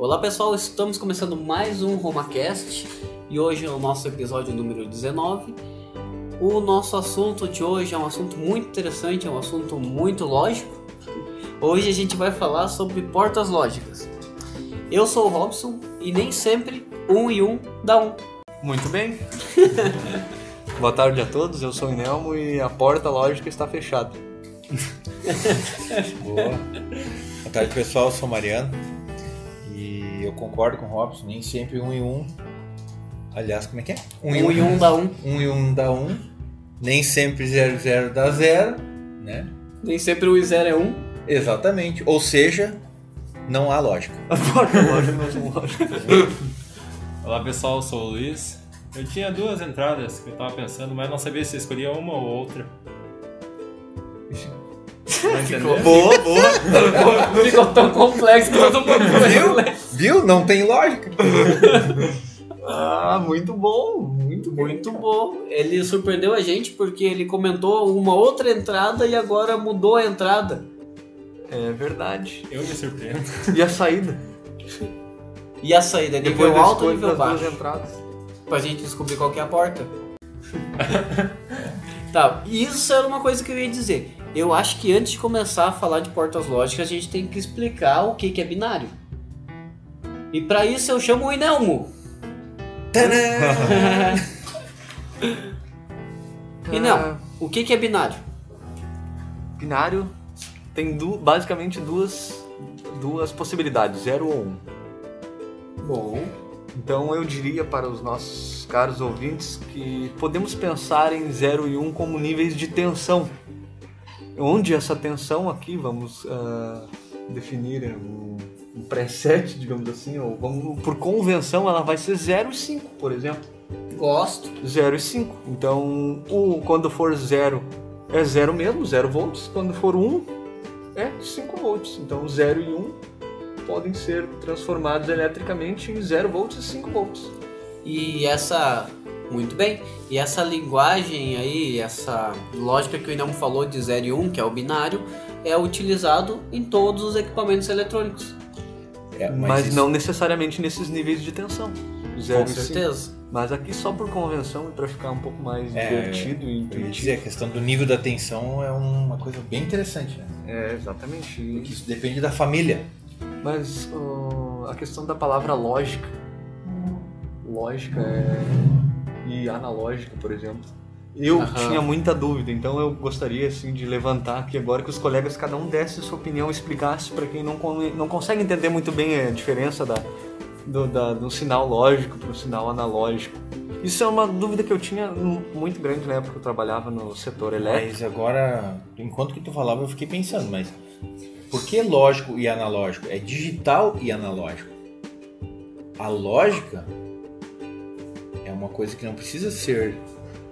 Olá pessoal, estamos começando mais um RomaCast e hoje é o nosso episódio número 19. O nosso assunto de hoje é um assunto muito interessante, é um assunto muito lógico. Hoje a gente vai falar sobre portas lógicas. Eu sou o Robson e nem sempre um e um dá um. Muito bem. Boa tarde a todos, eu sou o Nelmo e a porta lógica está fechada. Boa. Boa tarde, pessoal. Eu sou o Mariano. Eu concordo com o Robson. Nem sempre um e um. Aliás, como é que é? Um, e um dá um. Um e um dá um. Nem sempre zero zero dá zero. Né? Nem sempre um e zero é um. Exatamente. Ou seja, não há lógica. A porta lógica não é lógica. Olá pessoal, eu sou o Luiz. Eu tinha duas entradas que eu tava pensando, mas não sabia se eu escolhia uma ou outra. Entender? Boa, boa. Ficou tão complexo que todo mundo Viu? Viu? Não tem lógica. Ah, muito bom, muito bem. Muito bom. Ele surpreendeu a gente porque ele comentou uma outra entrada e agora mudou a entrada. É verdade. Eu me surpreendo. E a saída? E a saída é Depois nível da alto ou nível baixo? entradas. Pra gente descobrir qual que é a porta. tá, isso era uma coisa que eu ia dizer. Eu acho que antes de começar a falar de portas lógicas, a gente tem que explicar o que, que é binário. E pra isso eu chamo o Inelmo. Inelmo, o que, que é binário? Binário tem du- basicamente duas, duas possibilidades, 0 ou 1. Um. Bom. Então eu diria para os nossos caros ouvintes que podemos pensar em 0 e 1 um como níveis de tensão. Onde essa tensão aqui, vamos ah, definir um, um preset, digamos assim, ou vamos, por convenção ela vai ser 0 e 5, por exemplo. Gosto. 0 e 5. Então, o, quando for 0 é 0 mesmo, 0 volts. Quando for 1 um, é 5 volts. Então, 0 e 1 um podem ser transformados eletricamente em 0 volts e 5 volts. E essa. Muito bem. E essa linguagem aí, essa lógica que o Inelmo falou de 0 e 1, um, que é o binário, é utilizado em todos os equipamentos eletrônicos. É, Mas, isso- não necessariamente nesses níveis de tensão. 0 Com e 5. certeza. Mas aqui só por convenção e para ficar um pouco mais É, divertido e intuitivo. dizer, a questão do nível da tensão é uma coisa bem interessante, né? É, exatamente. Porque isso depende da família. Mas a questão da palavra lógica. Lógica é... e analógica, por exemplo. Eu Aham. tinha muita dúvida, então eu gostaria assim de levantar aqui agora que os colegas cada um desse a sua opinião, explicasse para quem não, não consegue entender muito bem a diferença da, do, da- do sinal lógico para o sinal analógico. Isso é uma dúvida que eu tinha mu- muito grande na época que eu trabalhava no setor elétrico. Mas agora, enquanto que tu falava, eu fiquei pensando, mas por que lógico e analógico? É digital e analógico. A lógica uma coisa que não precisa ser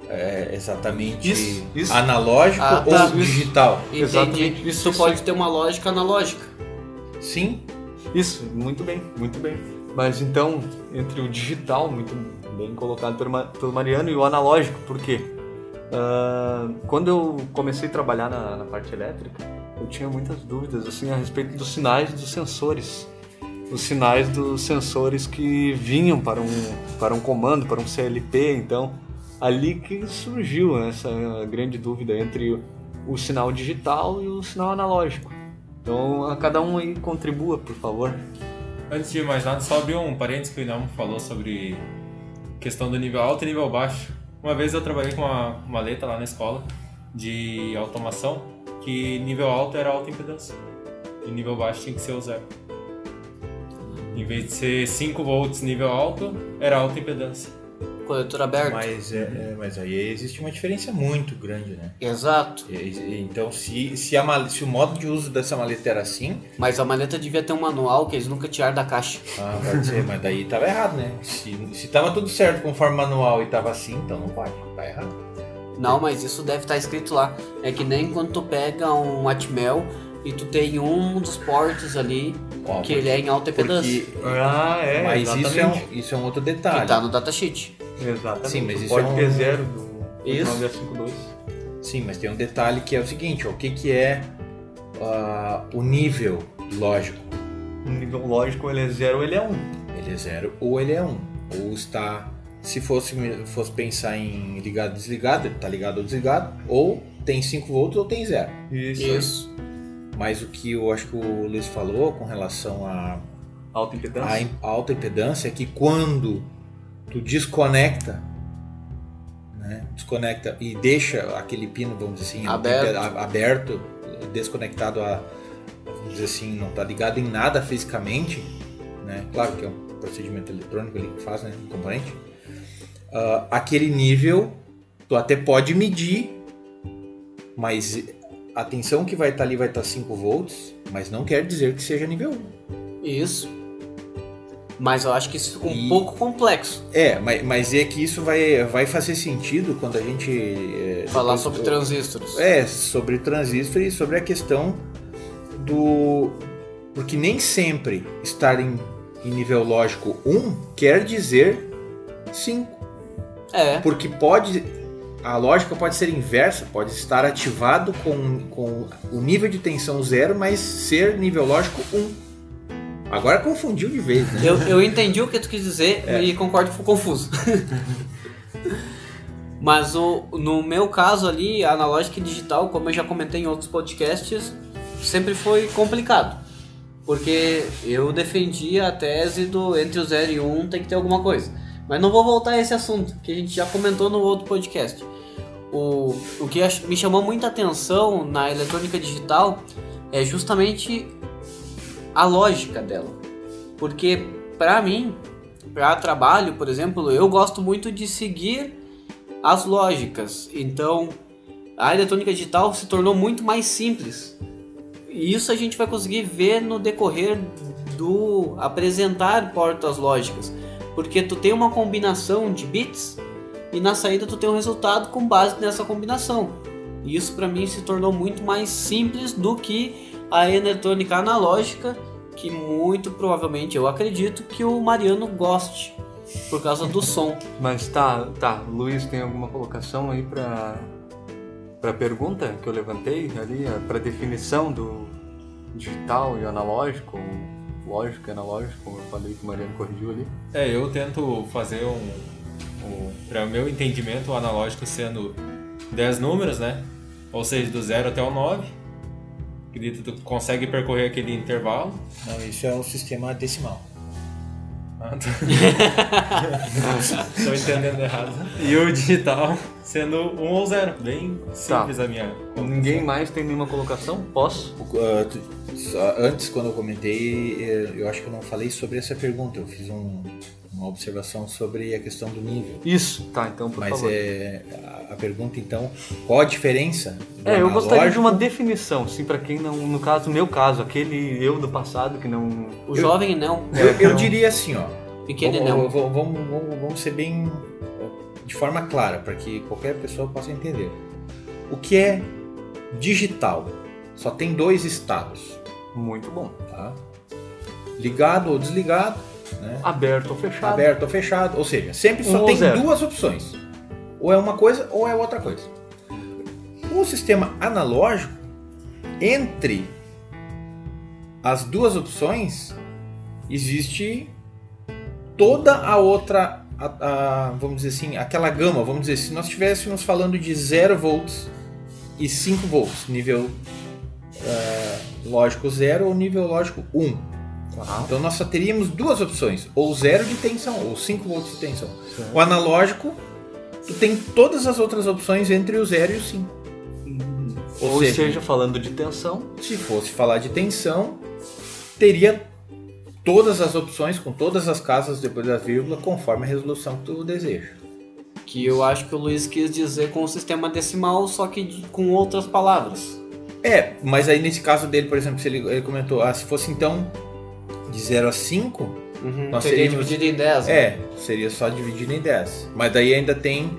é, exatamente Isso, isso. analógico Ah, ou tá. digital. Entendi. Exatamente. Isso Isso pode ter uma lógica analógica. Sim, Isso, muito bem, muito bem. Mas então, entre o digital, muito bem colocado pelo, Ma- pelo Mariano, e o analógico, por quê? Ah, quando eu comecei a trabalhar na, na parte elétrica, eu tinha muitas dúvidas assim a respeito dos sinais dos sensores. Os sinais dos sensores que vinham para um, para um comando, para um CLP, então ali que surgiu essa grande dúvida entre o, sinal digital e o sinal analógico. Então, a cada um aí contribua, por favor. Antes de mais nada, só abrir um parênteses que o Inelmo falou sobre questão do nível alto e nível baixo. Uma vez eu trabalhei com uma maleta lá na escola de automação que nível alto era alta impedância e nível baixo tinha que ser o zero. Em vez de ser 5 volts nível alto, era alta impedância. Coletor aberto. mas, é, é, mas aí existe uma diferença muito grande, né? Exato. E- Então, se, se, a mal- se o modo de uso dessa maleta era assim, Mas a maleta devia ter um manual que eles nunca tiraram da caixa. ah, pode ser, mas daí tava errado, né? Se, se tava tudo certo conforme o manual e tava assim, então não pode, tá errado. Não, mas isso deve estar escrito lá. É que nem quando tu pega um Atmel e tu tem um dos portos ali Ó, que ele é em alta impedância. porque, Ah, é, mas isso é, um, isso é um outro Que detalhe. tá no datasheet. Exatamente. Sim, mas O isso pode é um- ter zero do Isso. 952. Sim, mas tem um detalhe que é o seguinte, ó, o que, que é ah, o nível lógico? no nível lógico ele é zero ou ele é um. Ele é zero ou ele é um. Ou está. Se fosse, fosse pensar em ligado desligado, ele está ligado ou desligado. Ou tem 5 volts ou tem zero. Isso. Isso. Mas o que eu acho que o Luiz falou com relação a Alta impedância. a im- alta impedância é que quando tu desconecta, né, desconecta e deixa aquele pino, vamos dizer assim, Aberto. a- aberto, desconectado a, vamos dizer assim, não está ligado em nada fisicamente, né, claro que é um procedimento eletrônico ali que faz, né, um componente, ah, aquele nível tu até pode medir, mas a tensão que vai estar ali vai estar 5 volts, mas não quer dizer que seja nível 1. Isso. Mas eu acho que isso fica um E- pouco complexo. É, mas, mas é que isso vai, vai fazer sentido quando a gente. é, Falar depois- sobre transistores. É, sobre transistor e sobre a questão do. Porque nem sempre estar em, em nível lógico 1 quer dizer 5. É. Porque pode. A lógica pode ser inversa, pode estar ativado com, com o nível de tensão zero, mas ser nível lógico 1. Agora confundiu de vez, né? Eu, eu entendi o que tu quis dizer É. e concordo que foi confuso. Mas o, no meu caso ali, analógica e digital, como eu já comentei em outros podcasts, sempre foi complicado. Porque eu defendia a tese do entre o 0 e 1 tem que ter alguma coisa. Mas não vou voltar a esse assunto, que a gente já comentou no outro podcast. O, o que me chamou muita atenção na eletrônica digital é justamente a lógica dela. Porque para mim, para trabalho, por exemplo, eu gosto muito de seguir as lógicas. Então, a eletrônica digital se tornou muito mais simples. E isso a gente vai conseguir ver no decorrer do apresentar portas lógicas, porque tu tem uma combinação de bits e na saída tu tem um resultado com base nessa combinação. E isso para mim se tornou muito mais simples do que a eletrônica analógica, que muito provavelmente eu acredito que o Mariano goste por causa do som. Mas tá, tá. Luiz, tem alguma colocação aí pra, pra pergunta que eu levantei ali, a- pra definição do digital e analógico, lógico e analógico, como eu falei que o Mariano corrigiu ali. É, eu tento fazer um para o meu entendimento, o analógico sendo 10 números, né? Ou seja, do 0 até o 9. Acredito que tu consegue percorrer aquele intervalo. Não, isso é um sistema decimal. Ah, tô... Tô entendendo errado. E o digital sendo 1 um ou 0. Bem simples a minha. Ninguém mais tem nenhuma colocação? Posso? Só- antes, quando eu comentei, eh, eu acho que eu não falei sobre essa pergunta. Eu fiz um- uma observação sobre a questão do nível. Isso, tá, então por Mas favor. é a, a pergunta então, qual a diferença? É, eu gostaria de uma definição, assim, pra quem não, no caso, meu caso, aquele eu do passado que não... O jovem não, Eu, eu diria assim, ó. pequeno vamos, não. vamos, vamos, vamos- vamos ser bem de forma clara para que qualquer pessoa possa entender. O que é digital? Só tem dois estados, Muito bom. tá? Ligado ou desligado, né? Aberto ou fechado. aberto ou fechado, ou seja, sempre Um só ou tem zero. duas opções. Ou é uma coisa ou é outra coisa. O sistema analógico, entre as duas opções, existe toda a outra, a- a- vamos dizer assim, aquela gama, vamos dizer, se nós estivéssemos falando de 0 volts e 5 volts, nível eh, lógico 0 ou nível lógico 1. Um. Tá. Então nós só teríamos duas opções, ou zero de tensão, ou 5 volts de tensão. Certo. O analógico, tu tem todas as outras opções entre o 0 e o 5. Ou, Ou seja, seja, falando de tensão, Se fosse falar de tensão, teria todas as opções com todas as casas depois da vírgula, conforme a resolução que tu deseja. Que eu acho que o Luiz quis dizer com o sistema decimal, só que de- com outras palavras. É, mas aí nesse caso dele, por exemplo, se ele, ele comentou, ah, se fosse então de 0 a 5, Nós Seria teríamos- dividido em 10. né? é, seria só dividido em 10. Mas daí ainda tem,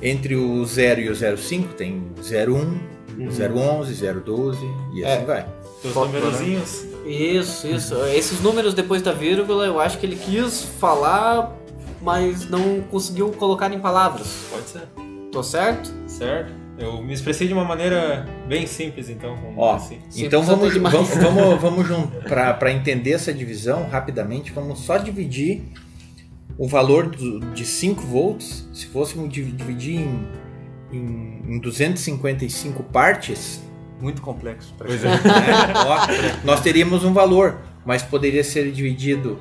entre o 0 e o 0,5, tem 0,1, 0,11, 0,12 e assim É. vai. Os numerozinhos. Isso, isso. Esses números depois da vírgula, eu acho que ele quis falar, mas não conseguiu colocar em palavras. Pode ser. Tô certo? Certo? Eu me expressei de uma maneira bem simples, então, vamos Ó, assim. Sim, então vamos, vamos, vamos, vamos. Para entender essa divisão, rapidamente, vamos só dividir o valor do- de 5 volts. Se fôssemos divi- dividir em, em, em 255 partes, Muito complexo. pra Pois gente. é. né, ó, nós teríamos um valor, mas poderia ser dividido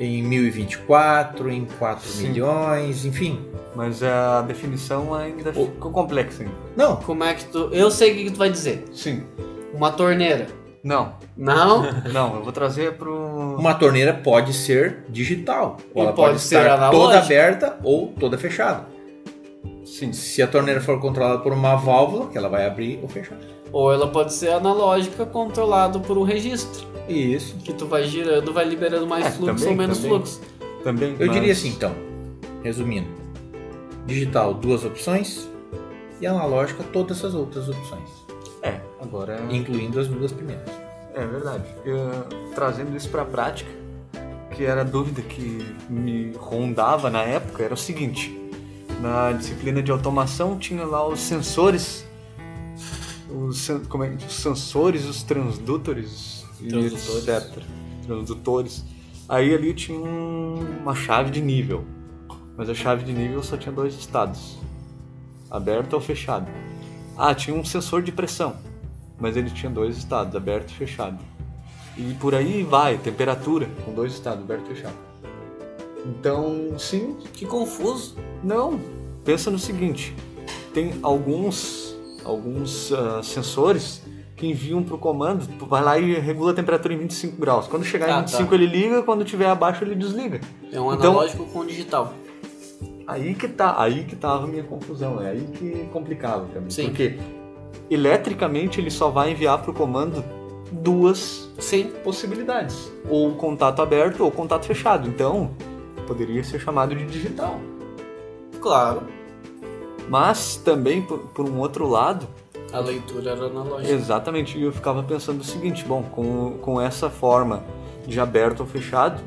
em 1024, em 4 Sim. milhões, enfim. Mas a definição ainda O- ficou complexa ainda. Não, Como é que tu. Eu sei o que que tu vai dizer. Sim. Uma torneira. Não. Não? Não, eu vou trazer pro. uma torneira pode ser digital. Ou E ela pode pode, ser estar toda aberta ou toda fechada. Sim. Se a torneira for controlada por uma válvula, que ela vai abrir ou fechar. Ou ela pode ser analógica, controlado por um registro. Isso. Que tu vai girando, vai liberando mais É, fluxo também, ou menos também. fluxo. Também. Eu mas- diria assim, então, resumindo: digital, duas opções, e analógica, todas as outras opções, É, agora. incluindo as duas primeiras. É verdade. Eu, trazendo isso pra prática, que era a dúvida que me rondava na época, era o seguinte: na disciplina de automação tinha lá os sensores, os, como é, os sensores, os transdutores, Transdutores. etc. Transdutores. Aí ali tinha um- uma chave de nível, mas a chave de nível só tinha dois estados: aberto ou fechado. Ah, tinha um sensor de pressão mas ele tinha dois estados, aberto e fechado. E por aí vai, temperatura, com dois estados, aberto e fechado. Então, sim, Que confuso. não. Pensa no seguinte: tem alguns, alguns ah, sensores que enviam para o comando, tu vai lá e regula a temperatura em 25 graus. Quando chegar Ah, em 25 tá. ele liga, quando tiver abaixo ele desliga. É um Então- analógico com digital. Aí que tá, aí que tava a minha confusão, é aí que complicava pra mim. Sim. Porque eletricamente ele só vai enviar para o comando duas Sim. possibilidades. Ou contato aberto ou contato fechado. Então, poderia ser chamado de digital. Claro. Mas também, por, por um outro lado, A leitura era analógica. exatamente, eu ficava pensando o seguinte: bom, com, com essa forma de aberto ou fechado,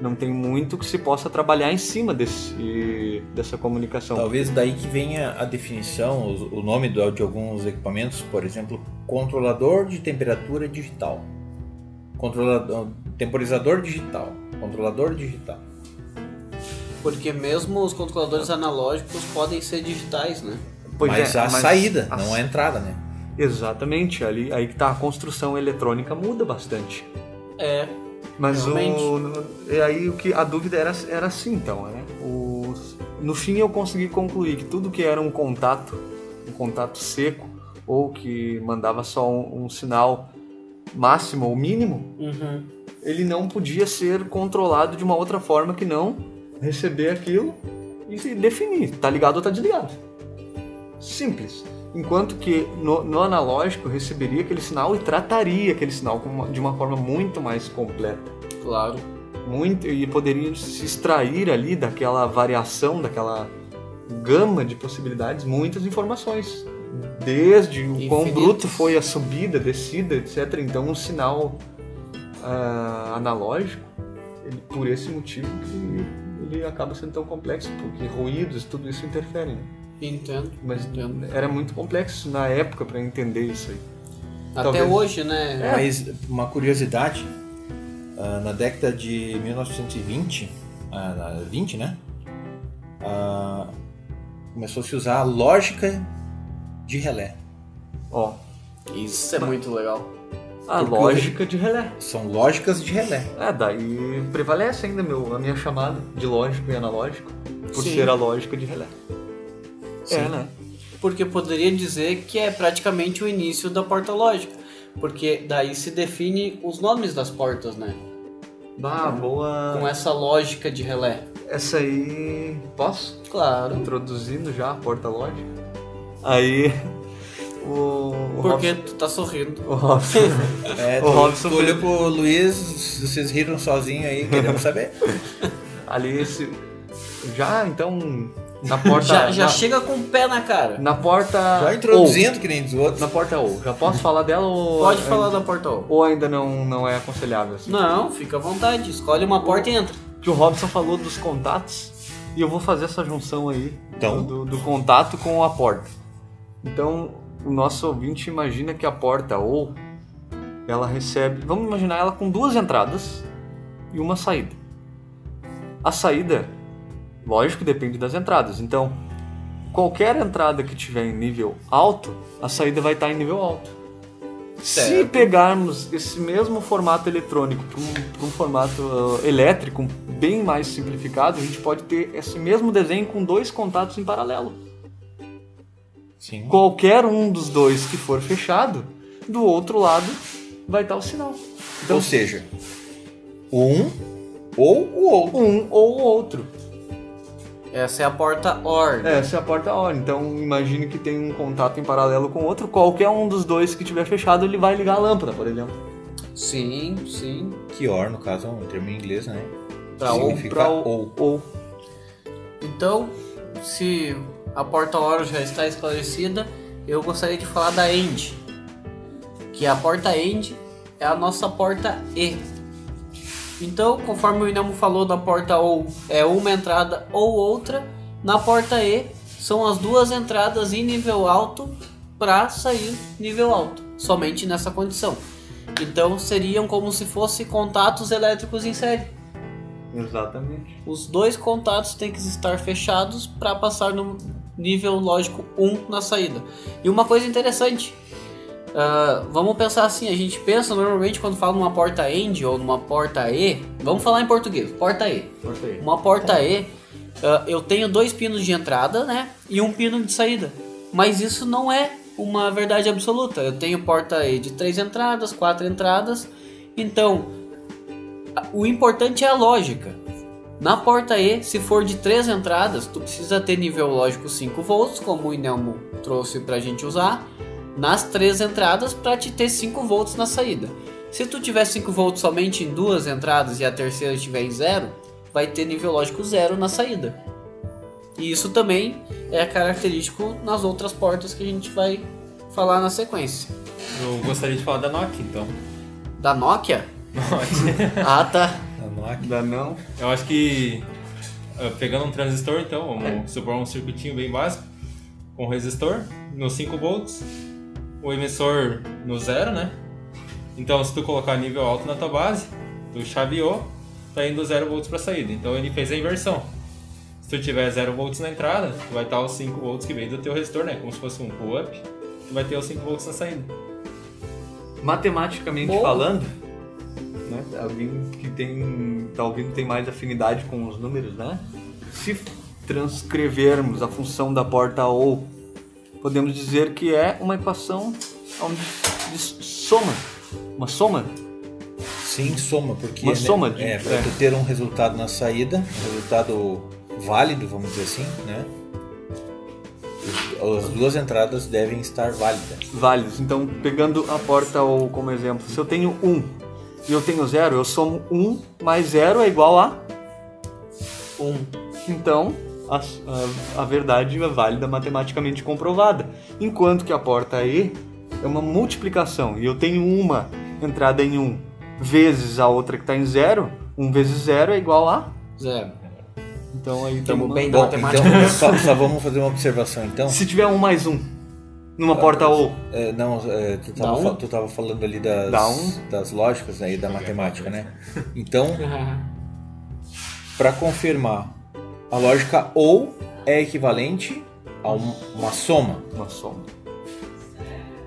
não tem muito que se possa trabalhar em cima desse, dessa comunicação. Talvez daí que venha a definição, o o nome do- de alguns equipamentos, por exemplo, controlador de temperatura digital, controlador, temporizador digital, controlador digital. Porque mesmo os controladores analógicos podem ser digitais, né? Pois mas é, a saída, a- não a entrada, né? Exatamente, ali aí que tá a construção eletrônica muda bastante. É. Mas o, Realmente. no- e aí o que a dúvida era, era assim então, né? O, no fim eu consegui concluir que tudo que era um contato, um contato seco ou que mandava só um, um sinal máximo ou mínimo, Uhum. ele não podia ser controlado de uma outra forma que não receber aquilo e se definir, tá ligado ou tá desligado. Simples. Enquanto que no, no analógico receberia aquele sinal e trataria aquele sinal uma- de uma forma muito mais completa Claro. muito e poderia se extrair ali daquela variação, daquela gama de possibilidades, muitas informações. Desde o quão bruto foi a subida, descida, etc. Então, um sinal ah, analógico, ele, por esse motivo, que ele acaba sendo tão complexo, porque ruídos, tudo isso interfere. né? Entendo. Mas Entendo. era muito complexo na época para entender isso aí. Até Talvez. hoje, né? Mas uma curiosidade, ah, na década de 1920, ah, na 20, né? Ah, começou a se usar a lógica de relé. Ó, Isso é muito legal. a Porque lógica de relé. São lógicas de relé. É, daí prevalece ainda meu, a minha chamada de lógico e analógico, por Sim. ser a lógica de relé. É, né? Porque poderia dizer que é praticamente o início da porta lógica. Porque daí se define os nomes das portas, né? Bah, boa. Com essa lógica de relé. Essa aí. Posso? Claro. Introduzindo já a porta lógica. Aí. O. o Porque tu tá sorrindo. Robson- O Robson. É, O Robson tu olhou pro Luiz, vocês riram sozinho aí, queremos saber. ali esse. Já, então. Na porta. Já, já na, chega com o pé na cara. na porta. Já introduzindo, que nem dos Ou. outros. Na porta ou. Já posso falar dela ou. Pode falar da porta O. Ou ainda não, não é aconselhável assim? Não, fica à vontade. Escolhe uma porta e entra. que o Robson falou dos contatos e eu vou fazer essa junção aí Então. do, do contato com a porta. Então, o nosso ouvinte imagina que a porta ou ela recebe, vamos imaginar ela com duas entradas e uma saída. A saída, lógico, depende das entradas. Então, qualquer entrada que tiver em nível alto, a saída vai estar em nível alto. Se Certo. pegarmos esse mesmo formato eletrônico para um, um formato uh, elétrico bem mais simplificado, a gente pode ter esse mesmo desenho com dois contatos em paralelo. Sim. Qualquer um dos dois que for fechado, do outro lado vai estar o sinal. Então, Ou seja, um ou o outro. um ou o outro. Essa é a porta OR. Essa é a porta OR. Então imagine que tem um contato em paralelo com o outro. Qualquer um dos dois que tiver fechado, ele vai ligar a lâmpada, por exemplo. Sim, sim. Que or, no caso, é um termo em inglês, né? Pra ou, Significa pra ou. Ou. Então, se a porta OR já está esclarecida, eu gostaria de falar da END. Que a porta END é a nossa porta E. Então, conforme o Inamo falou da porta OU é uma entrada ou outra, na porta E são as duas entradas em nível alto para sair nível alto, somente nessa condição. Então, seriam como se fossem contatos elétricos em série. Exatamente. Os dois contatos têm que estar fechados para passar no nível lógico 1 na saída. E uma coisa interessante, ah, vamos pensar assim, a gente pensa normalmente quando fala numa porta END ou numa porta E, vamos falar em português, porta E. Porta aí. Uma porta E, ah, eu tenho dois pinos de entrada, né, e um pino de saída. Mas isso não é uma verdade absoluta. Eu tenho porta E de três entradas, quatro entradas. Então, a- o importante é a lógica. Na porta E, se for de três entradas, tu precisa ter nível lógico 5 volts, como o Inelmo trouxe pra gente usar, nas três entradas para te ter 5 volts na saída. Se tu tiver 5 volts somente em duas entradas e a terceira estiver em zero, vai ter nível lógico zero na saída. E isso também é característico nas outras portas que a gente vai falar na sequência. Eu gostaria de falar da Nokia, então. Da Nokia? Nokia. Ah, tá. Vamos lá. Ainda não. Eu acho que ah, pegando um transistor, então, vamos supor um circuitinho bem básico, com resistor no 5 volts, o emissor no zero, né? Então, se tu colocar nível alto na tua base, tu chaveou, tá indo 0 volts para saída. Então, ele fez a inversão. Se tu tiver 0 volts na entrada, tu vai estar os 5 volts que veio do teu resistor, né? Como se fosse um pull-up, tu vai ter os 5 volts na saída. Matematicamente Boa. falando, né, alguém que tem, tá ouvindo tem mais afinidade com os números, né? Se transcrevermos a função da porta ou, podemos dizer que é uma equação de soma, uma soma. Sim, soma, porque Uma né, soma de- é para é. ter um resultado na saída, um resultado válido, vamos dizer assim, né? As duas entradas devem estar válidas. válidos. Então, pegando a porta ou como exemplo, se eu tenho 1 e eu tenho 0, eu somo 1 mais 0 é igual a 1. Então, a, a, a verdade é válida matematicamente comprovada. Enquanto que a porta E é uma multiplicação e eu tenho uma entrada em 1 vezes a outra que está em 0, 1 vezes 0 é igual a. Zero. Então aí tem Tamo uma- bem Bom, matemática. então só, só vamos fazer uma observação então. Se tiver 1 mais 1 numa porta ou. É, não, é, tu, Dá tava, um? fa- tu tava falando ali das, um. das lógicas aí da matemática, né? Então, para confirmar, a lógica ou é equivalente a um- uma soma. Uma soma.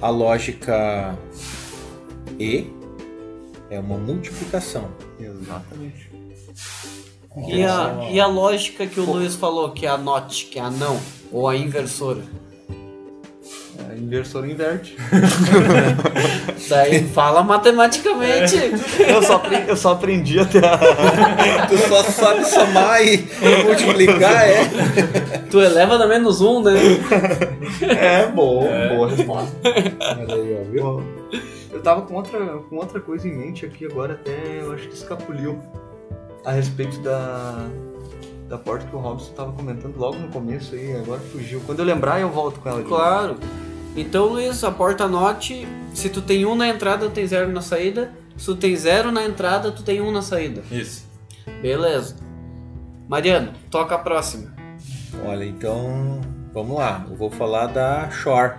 A lógica e é uma multiplicação. Exatamente. E a, e a lógica que o Luiz falou, que é a NOT, que é a não, ou a inversora. A inversora inverte. Daí fala matematicamente. Eu só, apre- eu só aprendi até a. Tu só sabe somar e multiplicar, é? Tu eleva da menos um, né? É, boa, boa resposta. Aí, ó, viu? Bom, Eu tava com outra, com outra coisa em mente aqui agora, até eu acho que escapuliu a respeito da, da porta que o Robson tava comentando logo no começo aí, agora fugiu. Quando eu lembrar, eu volto com ela novo. Claro. Então, Luiz, a porta NOT, se tu tem um na entrada, tu tem zero na saída. Se tu tem zero na entrada, tu tem um na saída. Isso. Beleza. Mariano, toca a próxima. Olha, então Vamos lá, eu vou falar da Shore.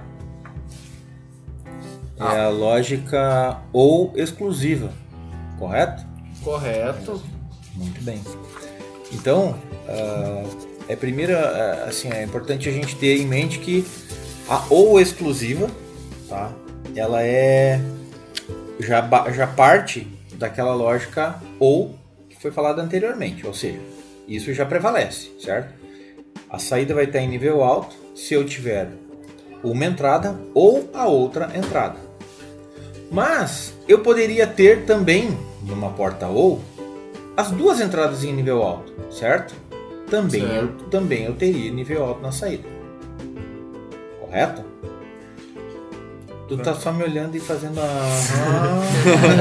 É a lógica ou exclusiva, correto? Correto. Muito bem. Então, ah, é primeiro, ah, assim, é importante a gente ter em mente que a ou exclusiva, tá? Ela é já já parte daquela lógica ou que foi falada anteriormente, ou seja, isso já prevalece, certo? A saída vai estar em nível alto se eu tiver uma entrada ou a outra entrada. Mas eu poderia ter também numa porta ou as duas entradas em nível alto, certo? Também eu, Certo. também eu teria nível alto na saída. Correto? Tu tá só me olhando e fazendo a.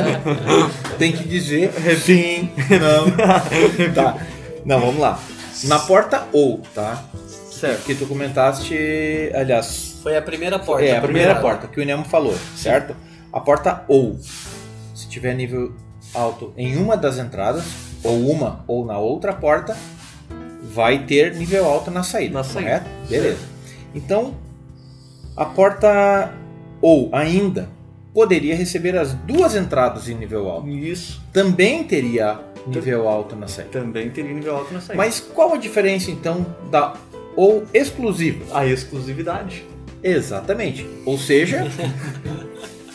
Tem que dizer sim, não. Tá. Não, vamos lá. Na porta ou, tá? Certo. Que tu comentaste, aliás, Foi a primeira porta. é, a primeira porta que o Nemo falou, certo? A porta ou, se tiver nível alto em uma das entradas, ou uma ou na outra porta, vai ter nível alto na saída. Na saída. correto? Beleza. Então, a porta ou ainda poderia receber as duas entradas em nível alto. Isso Também teria nível alto na saída. também teria nível alto na saída. Mas qual a diferença então da ou exclusiva? a exclusividade. Exatamente. Ou seja,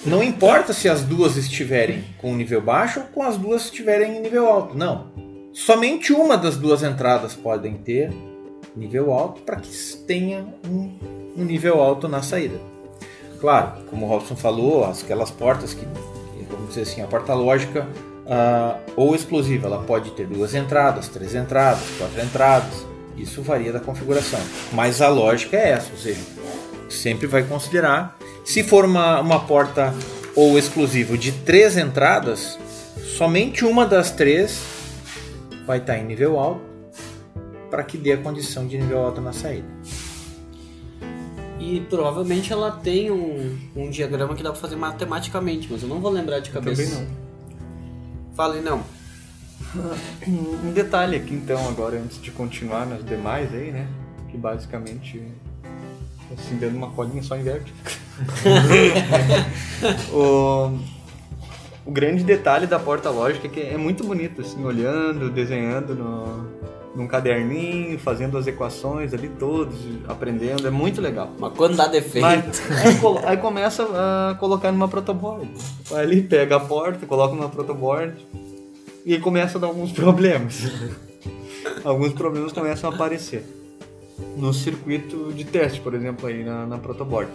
não importa se as duas estiverem com nível baixo ou com as duas estiverem em nível alto. Não. Somente uma das duas entradas podem ter nível alto para que tenha um, um nível alto na saída. Claro, como o Robson falou, aquelas portas que, vamos dizer assim, a porta lógica ah, ou exclusiva, ela pode ter duas entradas, três entradas, quatro entradas. Isso varia da configuração. Mas a lógica é essa, ou seja, sempre vai considerar. Se for uma, uma porta ou exclusivo de três entradas, somente uma das três vai estar em nível alto para que dê a condição de nível alto na saída. E provavelmente ela tem um, um diagrama que dá pra fazer matematicamente, mas eu não vou lembrar de cabeça. Também não. Fale não. Um detalhe aqui então agora antes de continuar nas demais aí, né? Que basicamente assim dando uma colinha só inverte. o, o grande detalhe da porta lógica é que é muito bonito assim, olhando, desenhando no, num caderninho, fazendo as equações ali todos, aprendendo, é muito legal. Mas quando dá defeito. Mas aí, aí começa a colocar numa protoboard. Vai ali, pega a porta, coloca numa protoboard e aí começa a dar alguns problemas. alguns problemas começam a aparecer. No circuito de teste, por exemplo, aí na, na protoboard.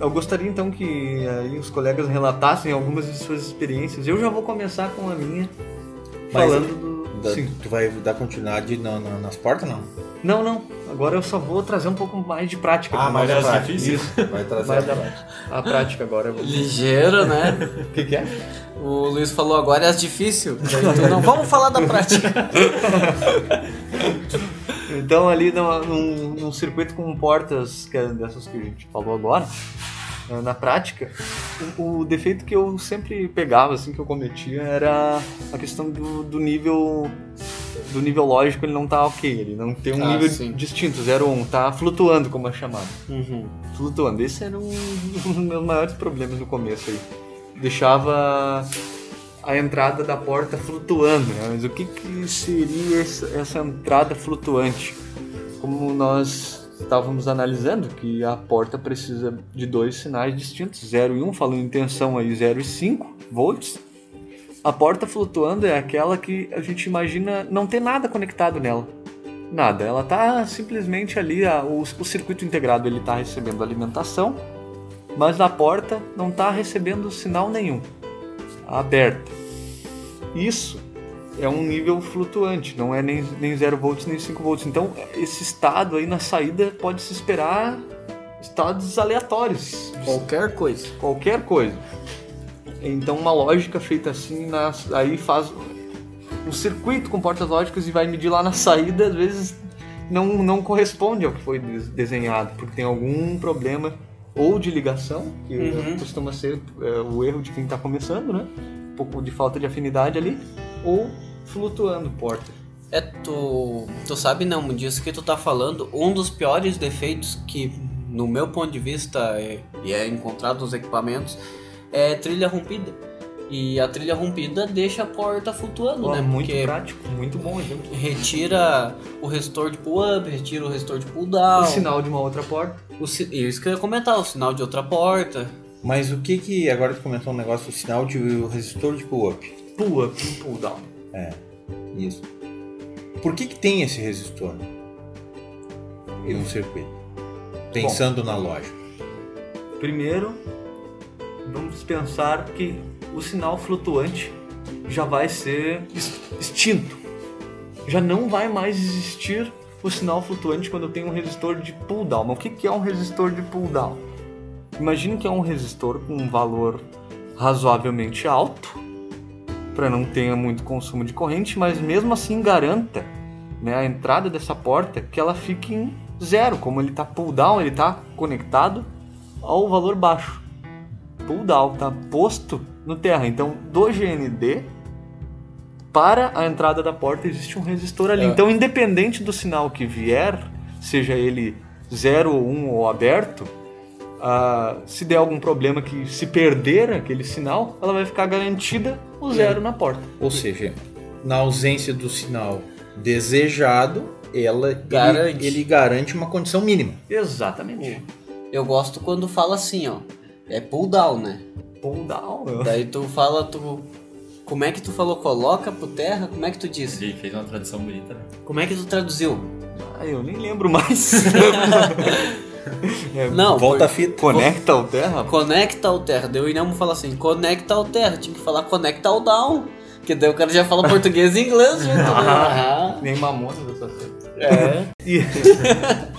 Eu gostaria então que aí os colegas relatassem algumas de suas experiências. Eu já vou começar com a minha, Mas- falando do. Da- Sim. Tu vai dar continuidade na- na- nas portas, não? Não, não. Agora eu só vou trazer um pouco mais de prática. Ah, pra mais nossa é prática. difícil. Isso. Vai trazer Vai a prática. A prática agora. Vou... Ligeiro, né? O que, que é? O Luiz falou agora é as difícil. Tu, não, vamos falar da prática. Então ali num, num circuito com portas que é dessas que a gente falou agora, eh, na prática, o, o defeito que eu sempre pegava, assim, que eu cometia, era a questão do, do nível do nível lógico, ele não tá ok, ele não tem um Ah, nível sim. distinto, 0 1, tá flutuando, como é chamado. Uhum. Flutuando. Esse era um, um dos meus maiores problemas no começo aí. Deixava a entrada da porta flutuando, né? Mas o que, que seria essa, entrada flutuante? Como nós estávamos analisando, que a porta precisa de dois sinais distintos, 0 e 1, um, falando em tensão aí 0 e 5 volts. A porta flutuando é aquela que a gente imagina não ter nada conectado nela. Nada, ela tá simplesmente ali, a- o, o circuito integrado ele tá recebendo alimentação, mas a porta não tá recebendo sinal nenhum, aberta. Isso é um nível flutuante, não é nem, nem 0 volts nem 5 volts. Então, esse estado aí na saída pode se esperar estados aleatórios, Qualquer coisa. qualquer coisa. Então, uma lógica feita assim, nas- aí faz um circuito com portas lógicas e vai medir lá na saída, às vezes não, não corresponde ao que foi des- desenhado, porque tem algum problema ou de ligação, que Uhum. costuma ser é, o erro de quem está começando, né? Um pouco de falta de afinidade ali, ou flutuando porta. É, tu, tu sabe não, disso que tu tá falando, um dos piores defeitos que, no meu ponto de vista, é, e é encontrado nos equipamentos, é trilha rompida. E a trilha rompida deixa a porta flutuando, Pô, né? muito Porque prático, muito bom exemplo. retira o resistor de pull-up, retira o resistor de pull-down. O sinal de uma outra porta. O Isso que eu ia comentar, o sinal de outra porta. Mas o que que. Agora tu comentou um negócio, o sinal de o resistor de pull-up. Pull up, pull down. Isso. Por que que tem esse resistor em um circuito? Pensando na lógica. Primeiro, vamos pensar que o sinal flutuante já vai ser ex- extinto. Já não vai mais existir o sinal flutuante quando eu tenho um resistor de pull down. Mas o que é um resistor de pull down? Imagine que é um resistor com um valor razoavelmente alto, para não ter muito consumo de corrente, mas mesmo assim garanta né, a entrada dessa porta que ela fique em zero. Como ele está pull down, ele está conectado ao valor baixo. Pull down está posto no terra. Então, do GND para a entrada da porta existe um resistor ali. É. Então, independente do sinal que vier, seja ele 0 ou 1 um, ou aberto, ah, se der algum problema que se perder aquele sinal, ela vai ficar garantida o zero na porta. Ou seja, na ausência do sinal desejado, ela Garante. Ele, ele garante uma condição mínima. Exatamente. Eu gosto quando fala assim, ó. É pull down, né? Pull down. Daí tu fala, tu. Como é que tu falou coloca pro terra? Como é que tu disse? Ele fez uma tradução bonita, né? Como é que tu traduziu? Ah, eu nem lembro mais. É, Não, Volta a por- fita. Conecta ao terra? Conecta ao terra. Daí o Inamo fala assim, conecta ao terra. Tinha que falar conecta ao down. Que daí o cara já fala português e inglês junto, né? Ah. Nem mamona dessa coisa. É. E,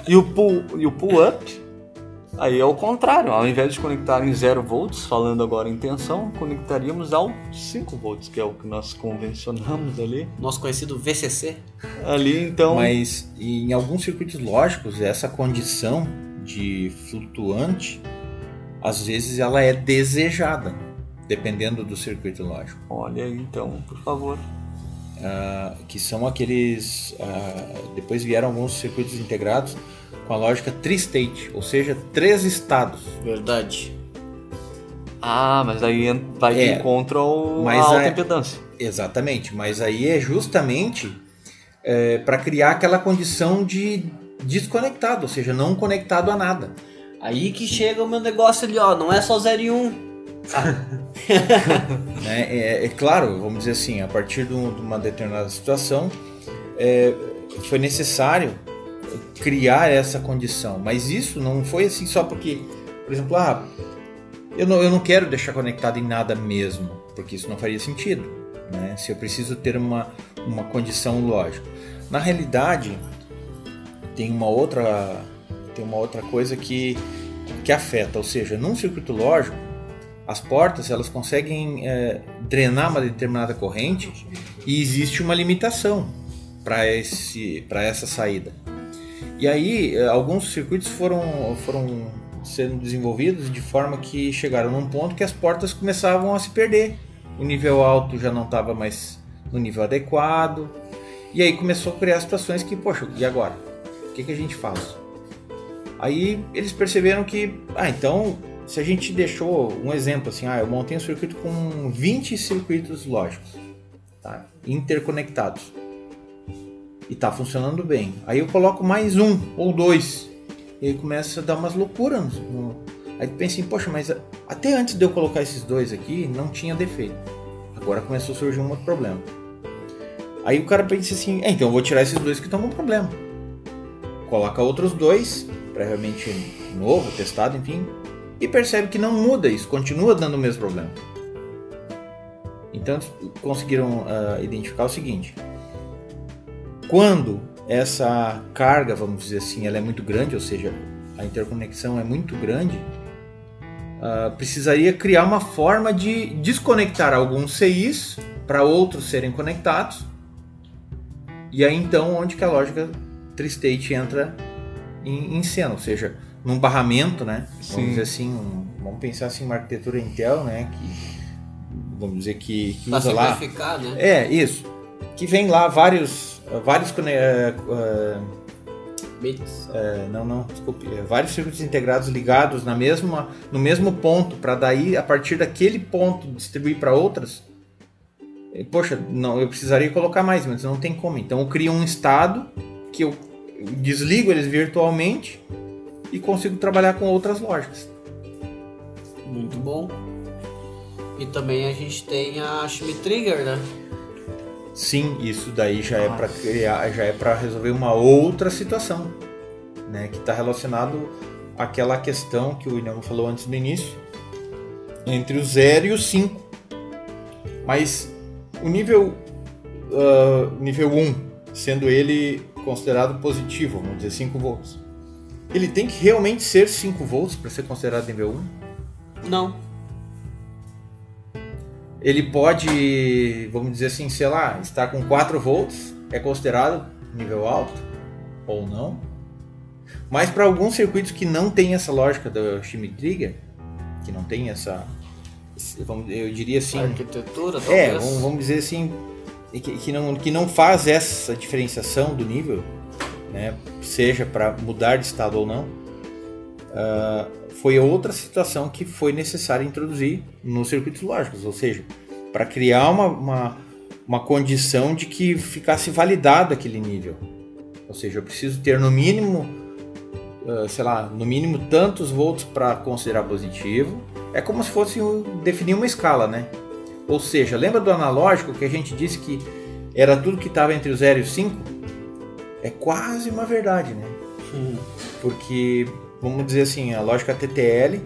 e o pull, e o pull up, aí é o contrário. Ao invés de conectar em 0 volts, falando agora em tensão, conectaríamos ao 5 volts, que é o que nós convencionamos ali. Nosso conhecido VCC. Ali, então... Mas em alguns circuitos lógicos, essa condição de flutuante, às vezes ela é desejada, dependendo do circuito lógico. Olha aí, então, por favor. Ah, que são aqueles. ah, depois vieram alguns circuitos integrados com a lógica tri-state, ou seja, três estados. Verdade. Ah, mas aí vai de É, encontro ao, mas à alta é- impedância. Exatamente, mas aí é justamente para criar aquela condição de desconectado, ou seja, não conectado a nada. Aí que chega o meu negócio ali, ó. Não é só 0 e 1. Um. né? É, é claro, vamos dizer assim, a partir de, um- de uma determinada situação, é, foi necessário criar essa condição. Mas isso não foi assim só porque, por exemplo, ah, eu não, eu não quero deixar conectado em nada mesmo, porque isso não faria sentido. Né? Se eu preciso ter uma, uma condição lógica. Na realidade, tem uma outra, tem uma outra coisa que, que afeta, ou seja, num circuito lógico, as portas elas conseguem é, drenar uma determinada corrente e existe uma limitação para essa saída. E aí é, alguns circuitos foram foram sendo desenvolvidos de forma que chegaram num ponto que as portas começavam a se perder. O nível alto já não estava mais no nível adequado. E aí começou a criar situações que, poxa, e agora? O que, que a gente faz? Aí eles perceberam que, ah, então se a gente deixou um exemplo assim, ah, eu montei um circuito com 20 circuitos lógicos, tá? interconectados. E tá funcionando bem. Aí eu coloco mais um ou dois. E aí começa a dar umas loucuras. no- Aí pensa assim, poxa, mas até antes de eu colocar esses dois aqui, não tinha defeito. Agora começou a surgir um outro problema. Aí o cara pensa assim, é, então eu vou tirar esses dois que estão com problema. Coloca outros dois, previamente novo, testado, enfim, e percebe que não muda isso, continua dando o mesmo problema. Então conseguiram ah, identificar o seguinte: quando essa carga, vamos dizer assim, ela é muito grande, ou seja, a interconexão é muito grande, ah, precisaria criar uma forma de desconectar alguns CIs para outros serem conectados. E aí então onde que a lógica Tri-State entra em, em cena, ou seja, num barramento, né? Sim. Vamos dizer assim, um- vamos pensar assim uma arquitetura Intel, né? Que vamos dizer que, que usa lá simplificar, né? é, isso. Que vem lá vários, vários cone- eh, eh, Bits. É, não, não, desculpe. É, vários circuitos integrados ligados na mesma, no mesmo ponto, para daí, a partir daquele ponto, distribuir para outras. E, Poxa, não, eu precisaria colocar mais, mas não tem como. Então eu crio um estado que eu desligo eles virtualmente e consigo trabalhar com outras lógicas. Muito bom. E também a gente tem a Schmidt Trigger, né? Sim, isso daí já é para Nossa. criar, já é para resolver uma outra situação, né, que está relacionado àquela questão que o William falou antes do início, entre o 0 e o 5. Mas o nível ah, nível 1, sendo ele considerado positivo, vamos dizer 5 volts. Ele tem que realmente ser 5 volts para ser considerado nível 1? Não. Ele pode, vamos dizer assim, sei lá, estar com 4 volts, é considerado nível alto ou não. Mas para alguns circuitos que não tem essa lógica do Schmidt Trigger, que não tem essa, eu diria assim, Arquitetura, é, talvez. vamos, vamos dizer assim, que, que não, que não faz essa diferenciação do nível, né, seja para mudar de estado ou não, ah, foi outra situação que foi necessário introduzir nos circuitos lógicos, ou seja, para criar uma, uma, uma condição de que ficasse validado aquele nível. Ou seja, eu preciso ter no mínimo, sei lá, no mínimo tantos volts para considerar positivo. É como se fosse definir uma escala, né? Ou seja, lembra do analógico que a gente disse que era tudo que estava entre o 0 e o 5? É quase uma verdade, né? Porque, vamos dizer assim, a lógica TTL,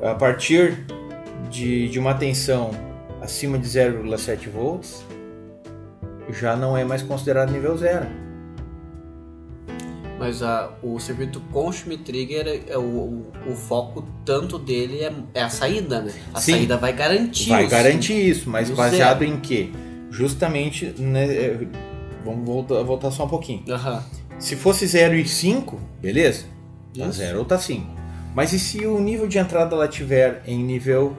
a partir de, de uma tensão acima de 0,7 volts, já não é mais considerado nível zero. Mas a, o circuito com Schmidt Trigger, é, o, o, o foco tanto dele é, é a saída, né? A Sim. saída vai garantir. Vai garantir isso, mas baseado zero. em quê? Justamente, né, é, vamos voltar, voltar só um pouquinho. Aham. Se fosse 0 e 5, beleza? Tá Isso. 0 ou tá 5. Mas e se o nível de entrada ela tiver em nível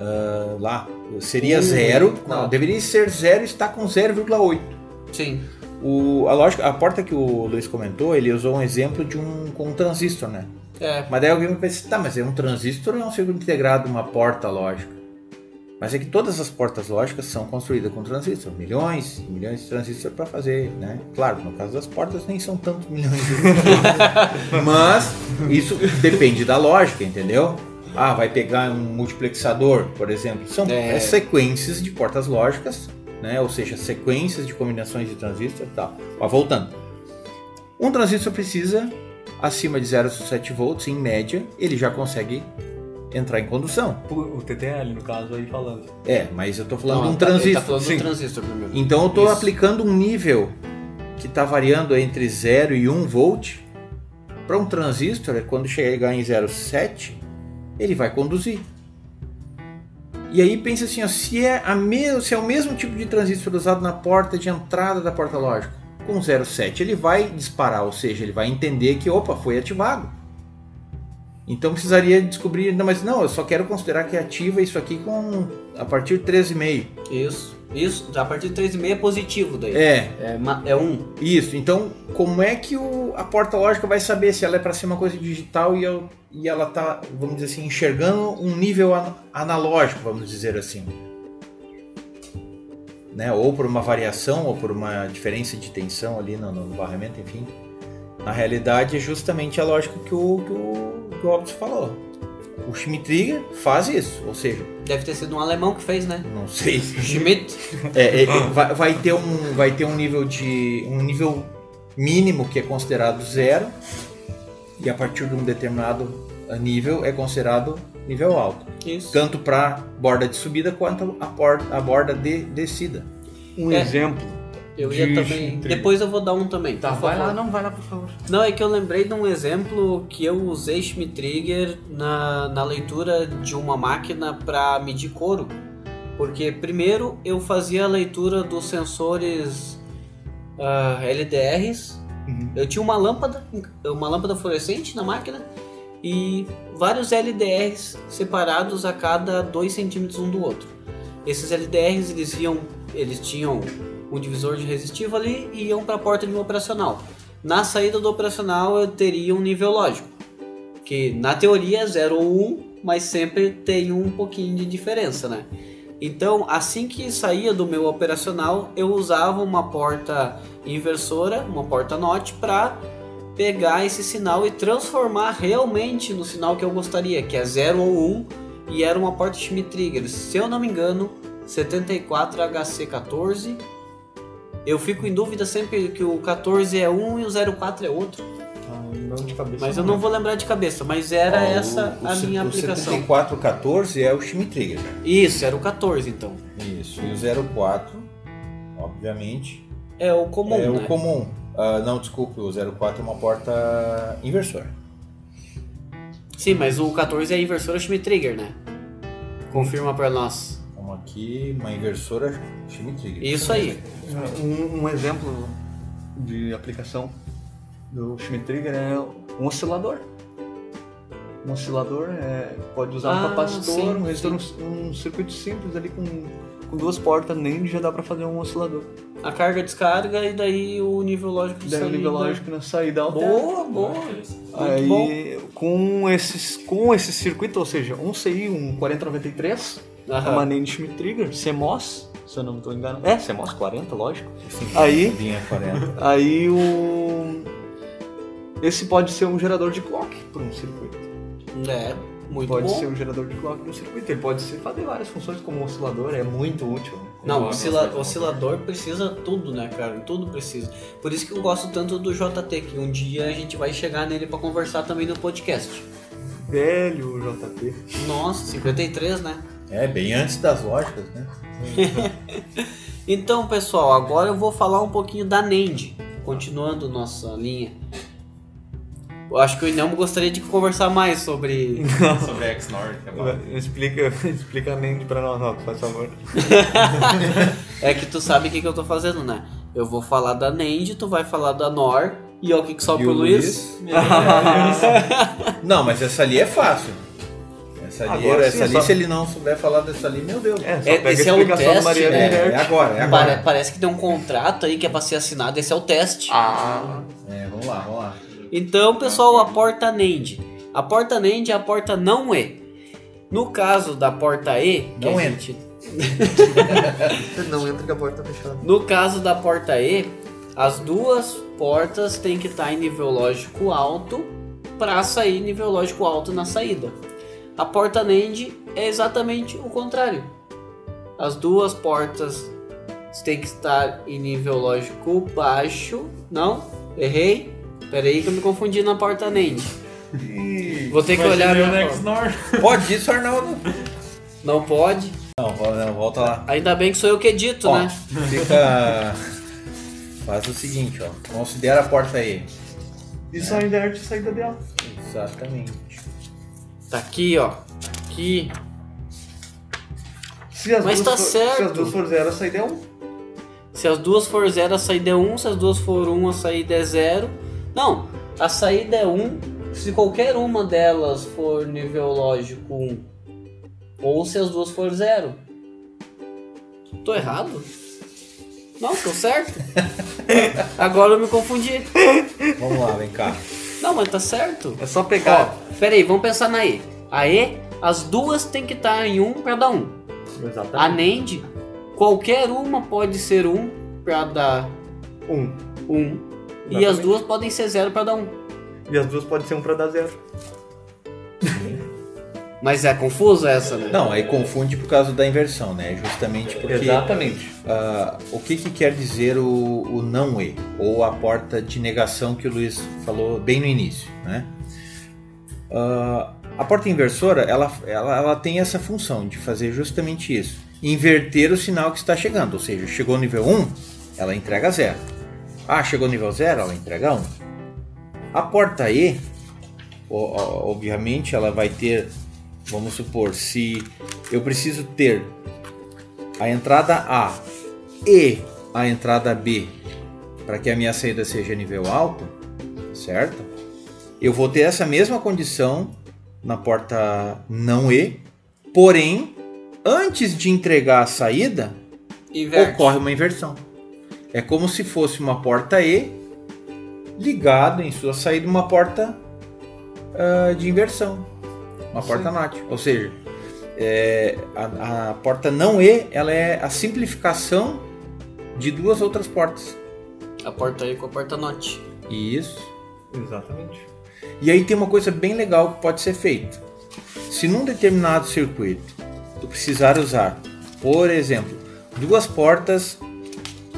ah, lá? Seria 0. Não, deveria ser 0 e está com 0,8. Sim. O, a, lógica, a porta que o Luiz comentou, ele usou um exemplo de um com um transistor, né? É. Mas daí alguém vai pensar, tá, mas é um transistor ou é um circuito integrado, uma porta lógica? Mas é que todas as portas lógicas são construídas com transistor, milhões e milhões de transistores para fazer, né? Claro, no caso das portas nem são tantos milhões de. Mas isso depende da lógica, entendeu? Ah, vai pegar um multiplexador, por exemplo. São É. é sequências de portas lógicas, né? Ou seja, sequências de combinações de transistor e tal. Mas voltando. Um transistor precisa acima de 0,7 volts, em média, ele já consegue entrar em condução. O TTL, no caso, aí falando. É, mas eu tô falando de um tá- transistor. Tá falando sim. do transistor primeiro. Então eu estou Isso. aplicando um nível que está variando entre 0 e 1 volt. Para um transistor, é quando chegar em 0,7, ele vai conduzir. E aí pensa assim, ó, se, é a me- se é o mesmo tipo de transistor usado na porta de entrada da porta lógica, com 0,7 ele vai disparar, ou seja, ele vai entender que, opa, foi ativado. Então precisaria descobrir, não, mas não, eu só quero considerar que ativa isso aqui com a partir de 13,5. Isso. Isso. A partir de 3,5 é positivo daí. É, É, é um. Isso, então como é que o, a porta lógica vai saber se ela é para ser uma coisa digital e, eu- e ela tá, vamos dizer assim, enxergando um nível an- analógico, vamos dizer assim? Né? Ou por uma variação, ou por uma diferença de tensão ali no, no barramento, enfim. Na realidade é justamente a lógica que o, que o, que o Robson falou. O Schmidt Trigger faz isso, ou seja, Deve ter sido um alemão que fez, né? não sei Schmidt. é, é, vai, vai ter um, vai ter um nível de um nível mínimo que é considerado zero e a partir de um determinado nível é considerado nível alto, Isso. tanto para borda de subida quanto a, por, a borda de descida. Um É. exemplo. Eu ia de também. Depois eu vou dar um também. Tá, vai lá, não, vai lá, por favor. Não, é que eu lembrei de um exemplo que eu usei Schmidt Trigger na, na leitura de uma máquina para medir couro. Porque primeiro eu fazia a leitura dos sensores ah, LDRs. Uhum. Eu tinha uma lâmpada, uma lâmpada fluorescente na máquina e vários LDRs separados a cada 2 centímetros um do outro. Esses LDRs eles iam, eles tinham um divisor de resistivo ali e iam para a porta de um operacional. Na saída do operacional eu teria um nível lógico, que na teoria é 0 ou 1, um, mas sempre tem um pouquinho de diferença, né? Então, assim que saía do meu operacional, eu usava uma porta inversora, uma porta NOT, para pegar esse sinal e transformar realmente no sinal que eu gostaria, que é 0 ou 1, um, e era uma porta Schmitt Trigger, se eu não me engano, 74HC14. Eu fico em dúvida sempre que o 14 é um e o 04 é outro. Ah, não de cabeça. Mas eu não vou lembrar de cabeça, mas era Ó, o- essa o, a minha o aplicação. 7414 é o Schmitt Trigger. Isso, era o 14 então. Isso. E o 04, obviamente, É o comum, é né? o comum. Ah, não, desculpe, o 04 é uma porta inversora. Sim, mas o 14 é a inversora Schmitt Trigger, né? Confirma pra nós. Aqui, uma inversora Schmitt Trigger. Isso aí. Um, um exemplo de aplicação do Schmitt Trigger é um oscilador. Um oscilador é, pode usar Ah, um capacitor, sim, um resistor, um, um circuito simples ali com, com duas portas, nem já dá para fazer um oscilador. A carga descarga e daí o nível lógico de Daí o saída. nível lógico na saída altera. Boa, boa. Muito Aí, bom. com esses, com esse circuito, ou seja, um CI, um 4093, Aham. uma NAND Schmitt Trigger, CMOS, se eu não estou enganado. É, CMOS 40, lógico. Sim, Aí- Linha 40. Aí o. Esse pode ser um gerador de clock para um circuito. É, muito pode bom. ser um gerador de clock para um circuito. Ele pode ser, fazer várias funções como um oscilador, é muito útil. Não, oscila- oscilador precisa tudo, né, cara? Tudo precisa. Por isso que eu gosto tanto do JT, que um dia a gente vai chegar nele pra conversar também no podcast. Velho JT. Nossa, 53, né? É, bem antes das lógicas, né? Então, pessoal, agora eu vou falar um pouquinho da NAND, continuando nossa linha. Eu acho que o Inelmo gostaria de conversar mais sobre. Sobre a XNOR, que é. Explica, explica a NAND para nós, Rock, faz favor. é que tu sabe o que, que eu tô fazendo, né? Eu vou falar da NAND, tu vai falar da NOR, e ó, o que, que sobra E pro o Luiz? Não, mas essa ali é fácil. Essa ali, Agora essa sim, ali só- se ele não souber falar dessa ali, meu Deus. É, só É, pega esse a é o teste, do Mariano né? É, é agora, é Pare- agora. parece que tem um contrato aí que é pra ser assinado, esse é o teste. Ah, É, vamos lá, vamos lá. Então, pessoal, a porta NAND. A porta NAND é a porta não E. No caso da porta E, que Não a entra. gente- não entra com a porta fechada. no caso da porta E, as duas portas têm que estar em nível lógico alto para sair nível lógico alto na saída. A porta NAND é exatamente o contrário. As duas portas têm que estar em nível lógico baixo. Não, errei. Pera aí que eu me confundi na porta NAND. Vou ter que olhar. XNOR. Pode isso, Arnaldo? Não pode. Não, não, volta lá. Ainda bem que sou eu que edito, Ó, né? fica. Faz o seguinte, ó. Considera a porta aí. E só inverte a saída dela. Exatamente. Tá aqui, ó. Aqui. Se as Mas duas tá for, certo. Se as duas for zero, a saída é um. Se as duas for 0, a saída é 1. Um. Se as duas for 1, um, a saída é 0. Não, a saída é 1. Um. Se qualquer uma delas for nível lógico 1. Um. Ou se as duas for 0. Tô errado? Não, tô certo. Agora eu me confundi. Vamos lá, vem cá. Não, mas tá certo. É só Ó, pegar. pera aí, vamos pensar na E. A E, as duas tem que estar em 1 um pra dar 1. Um. A Exatamente. NAND, qualquer uma pode ser 1 um pra dar Um. 1. Um. E as duas podem ser 0 pra dar 1. Um. E as duas podem ser um pra dar zero. Mas é confuso essa, né? Não, aí confunde por causa da inversão, né? Justamente porque. Exatamente. ah, o que, que quer dizer o, o não E? Ou a porta de negação que o Luiz falou bem no início, né? Ah, a porta inversora, ela, ela, ela tem essa função de fazer justamente isso. Inverter o sinal que está chegando. Ou seja, chegou no nível 1, ela entrega 0. Ah, chegou no nível 0, ela entrega 1. A porta E, obviamente, ela vai ter, vamos supor, se eu preciso ter a entrada A e a entrada B para que a minha saída seja nível alto, certo? Eu vou ter essa mesma condição na porta não E, porém antes de entregar a saída, Inverte. ocorre uma inversão. É como se fosse uma porta E ligada em sua saída uma porta ah, de inversão, uma porta NOT. Ou seja, é, a, a porta não E ela é a simplificação de duas outras portas. A porta aí com a porta note. Isso. Exatamente. E aí tem uma coisa bem legal que pode ser feito. Se num determinado circuito tu precisar usar, por exemplo, duas portas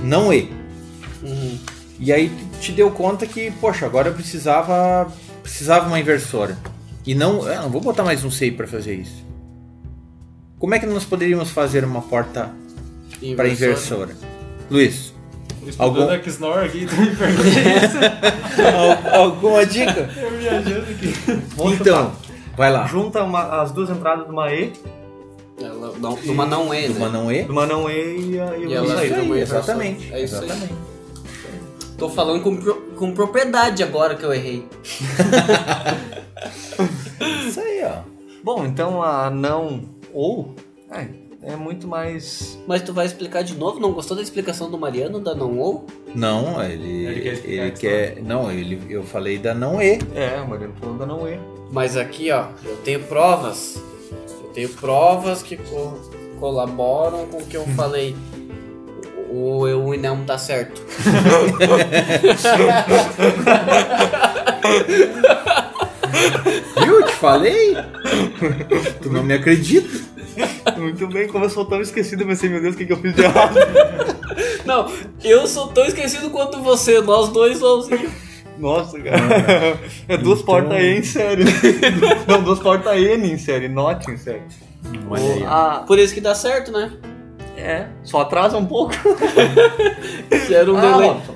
não E, Uhum. e aí tu te deu conta que, poxa, agora eu precisava precisava uma inversora. E não, eu não vou botar mais um CI para fazer isso. Como é que nós poderíamos fazer uma porta para inversora? Luiz, Algum- aqui, al- alguma dica? eu viajando aqui. Vamos Então, vai lá. Junta uma- as duas entradas de uma E, Ela, não, numa não é, Uma né? não E? de uma não E e a, e E ela uma inversão. exatamente. É isso aí. exatamente. Tô falando com, com propriedade agora que eu errei. Isso aí, ó. Bom, então a não ou é, é muito mais. Mas tu vai explicar de novo? Não gostou da explicação do Mariano da não ou? Não, ele Ele quer explicar ele que quer, não, ele eu falei da não E. É, o Mariano falou da não E. Mas aqui, ó, eu tenho provas. Eu tenho provas que co- colaboram com o que eu falei. O, o Inelmo tá certo. Viu? Te falei? tu não me acredita? Muito bem, como eu sou tão esquecido, eu pensei, meu Deus, o que, que eu fiz de errado? Não, eu sou tão esquecido quanto você. Nós dois somos. Nossa, cara. É duas Então- portas E em série. Não, duas portas N em série, not em série. Olha ó. Ah, Por isso que dá certo, né? é, só atrasa um pouco. Gera um Ah, delay. Robson.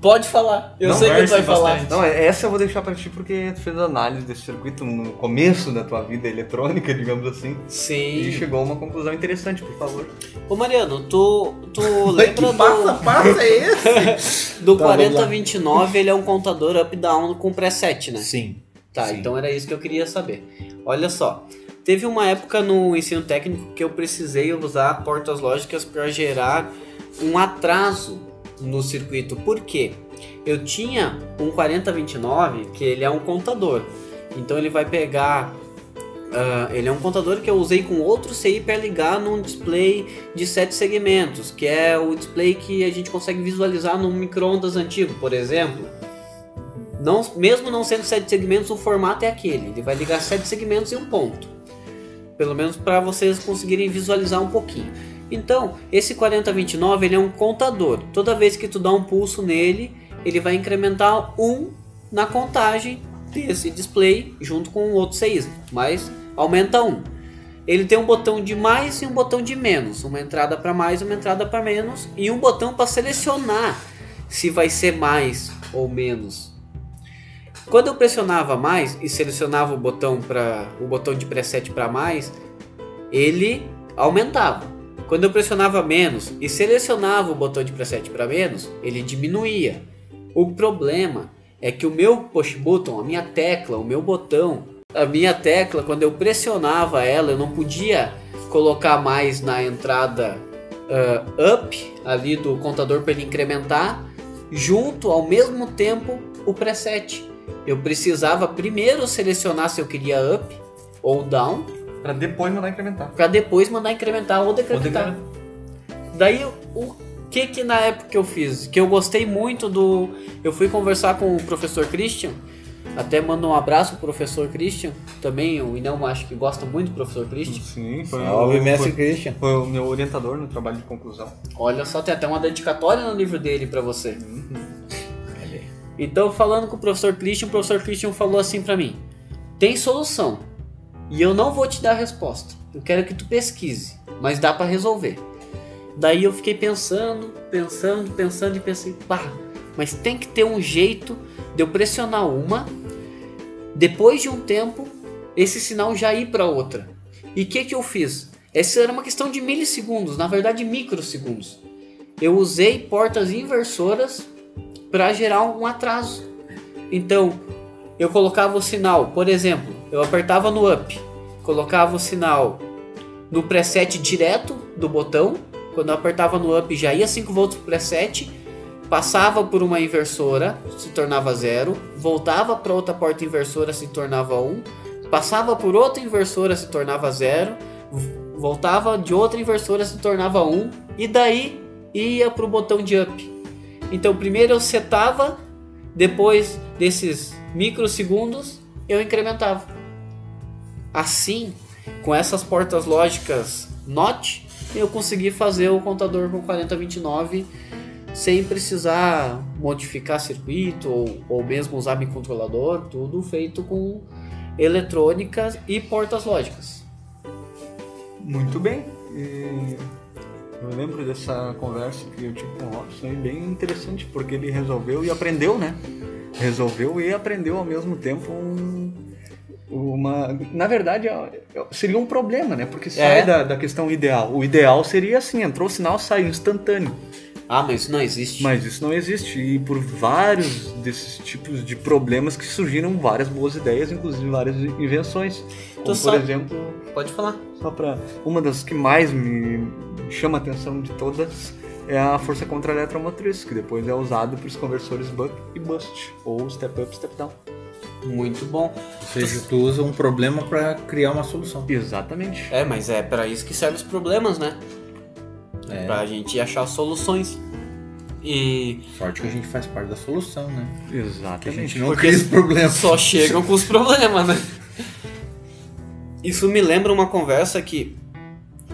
Pode falar. Eu Não sei que tu vai falar. Não, essa eu vou deixar pra ti porque tu fez análise desse circuito no começo da tua vida eletrônica, digamos assim. E Sim. chegou a uma conclusão interessante, por favor. Ô Mariano, tu, tu Que lembra passa, do, passa é esse? do Tá, vamos lá. 4029? Ele é um contador up-down com preset, né? Sim. Tá, Sim. então era isso que eu queria saber. Olha só, teve uma época no ensino técnico que eu precisei usar portas lógicas para gerar um atraso no circuito. Por quê? Eu tinha um 4029 que ele é um contador. Então ele vai pegar ah, ele é um contador que eu usei com outro CI para ligar num display de sete segmentos, que é o display que a gente consegue visualizar num micro-ondas antigo, por exemplo. Não, mesmo não sendo sete segmentos, o formato é aquele. Ele vai ligar sete segmentos e um ponto. Pelo menos para vocês conseguirem visualizar um pouquinho. Então, esse 4029 ele é um contador. Toda vez que tu dá um pulso nele, ele vai incrementar um na contagem desse display junto com o outro seísmo, mas aumenta um. Ele tem um botão de mais e um botão de menos, uma entrada para mais, uma entrada para menos e um botão para selecionar se vai ser mais ou menos. Quando eu pressionava mais e selecionava o botão para o botão de preset para mais, ele aumentava. Quando eu pressionava menos e selecionava o botão de preset para menos, ele diminuía. O problema é que o meu push button, a minha tecla, o meu botão, a minha tecla, quando eu pressionava ela, eu não podia colocar mais na entrada ah, up ali do contador para ele incrementar, junto ao mesmo tempo o preset. Eu precisava primeiro selecionar se eu queria up ou down, Pra depois mandar incrementar. para depois mandar incrementar ou Ou decrementar. decrementar. Daí o que que na época eu fiz? Que eu gostei muito do. Eu fui conversar com o professor Christian. Até mando um abraço pro professor Christian. Também o Inão acho que gosta muito do professor Christian. Sim, foi, Salve, o, mestre foi, Christian. foi o meu orientador no trabalho de conclusão. Olha só, tem até uma dedicatória no livro dele pra você. Então, falando com o professor Christian, o professor Christian falou assim pra mim: tem solução. E eu não vou te dar a resposta. Eu quero que tu pesquise, mas dá pra resolver. Daí eu fiquei pensando, pensando, pensando e pensei, pá, mas tem que ter um jeito de eu pressionar uma, depois de um tempo, esse sinal já ir para outra. E o que que eu fiz? Essa era uma questão de milissegundos, na verdade microsegundos. Eu usei portas inversoras para gerar um atraso. Então, eu colocava o sinal, por exemplo, eu apertava no up, colocava o sinal no preset direto do botão. Quando eu apertava no up já ia 5 volts pro preset, passava por uma inversora, se tornava zero, voltava para outra porta inversora, se tornava 1, um, passava por outra inversora, se tornava zero, voltava de outra inversora, se tornava 1 um, e daí ia pro botão de up. Então primeiro eu setava, depois desses microsegundos eu incrementava. Assim, com essas portas lógicas NOT, eu consegui fazer o contador com 4029 sem precisar modificar circuito ou, ou mesmo usar microcontrolador, tudo feito com eletrônica e portas lógicas. Muito bem. E eu lembro dessa conversa que eu tive com o Robson, é bem interessante, porque ele resolveu e aprendeu, né? Resolveu e aprendeu ao mesmo tempo um, uma. Na verdade, é, é, seria um problema, né? Porque sai é. da, da questão ideal. O ideal seria assim: entrou o sinal, saiu instantâneo. Ah, mas isso não existe. Mas isso não existe. E por vários desses tipos de problemas que surgiram várias boas ideias, inclusive várias invenções. Como, por exemplo. Pode falar. Só para Uma das que mais me chama a atenção de todas é a força contra eletromotriz, que depois é usado para os conversores buck e bust, ou step up, step down. Muito bom. Ou seja, tu usa um problema para criar uma solução. Exatamente. É, mas é para isso que servem os problemas, né? É. Pra gente achar soluções. E. Sorte que a gente faz parte da solução, né? Exatamente. Que a gente não Porque cria os problemas. Só chegam com os problemas, né? Isso me lembra uma conversa que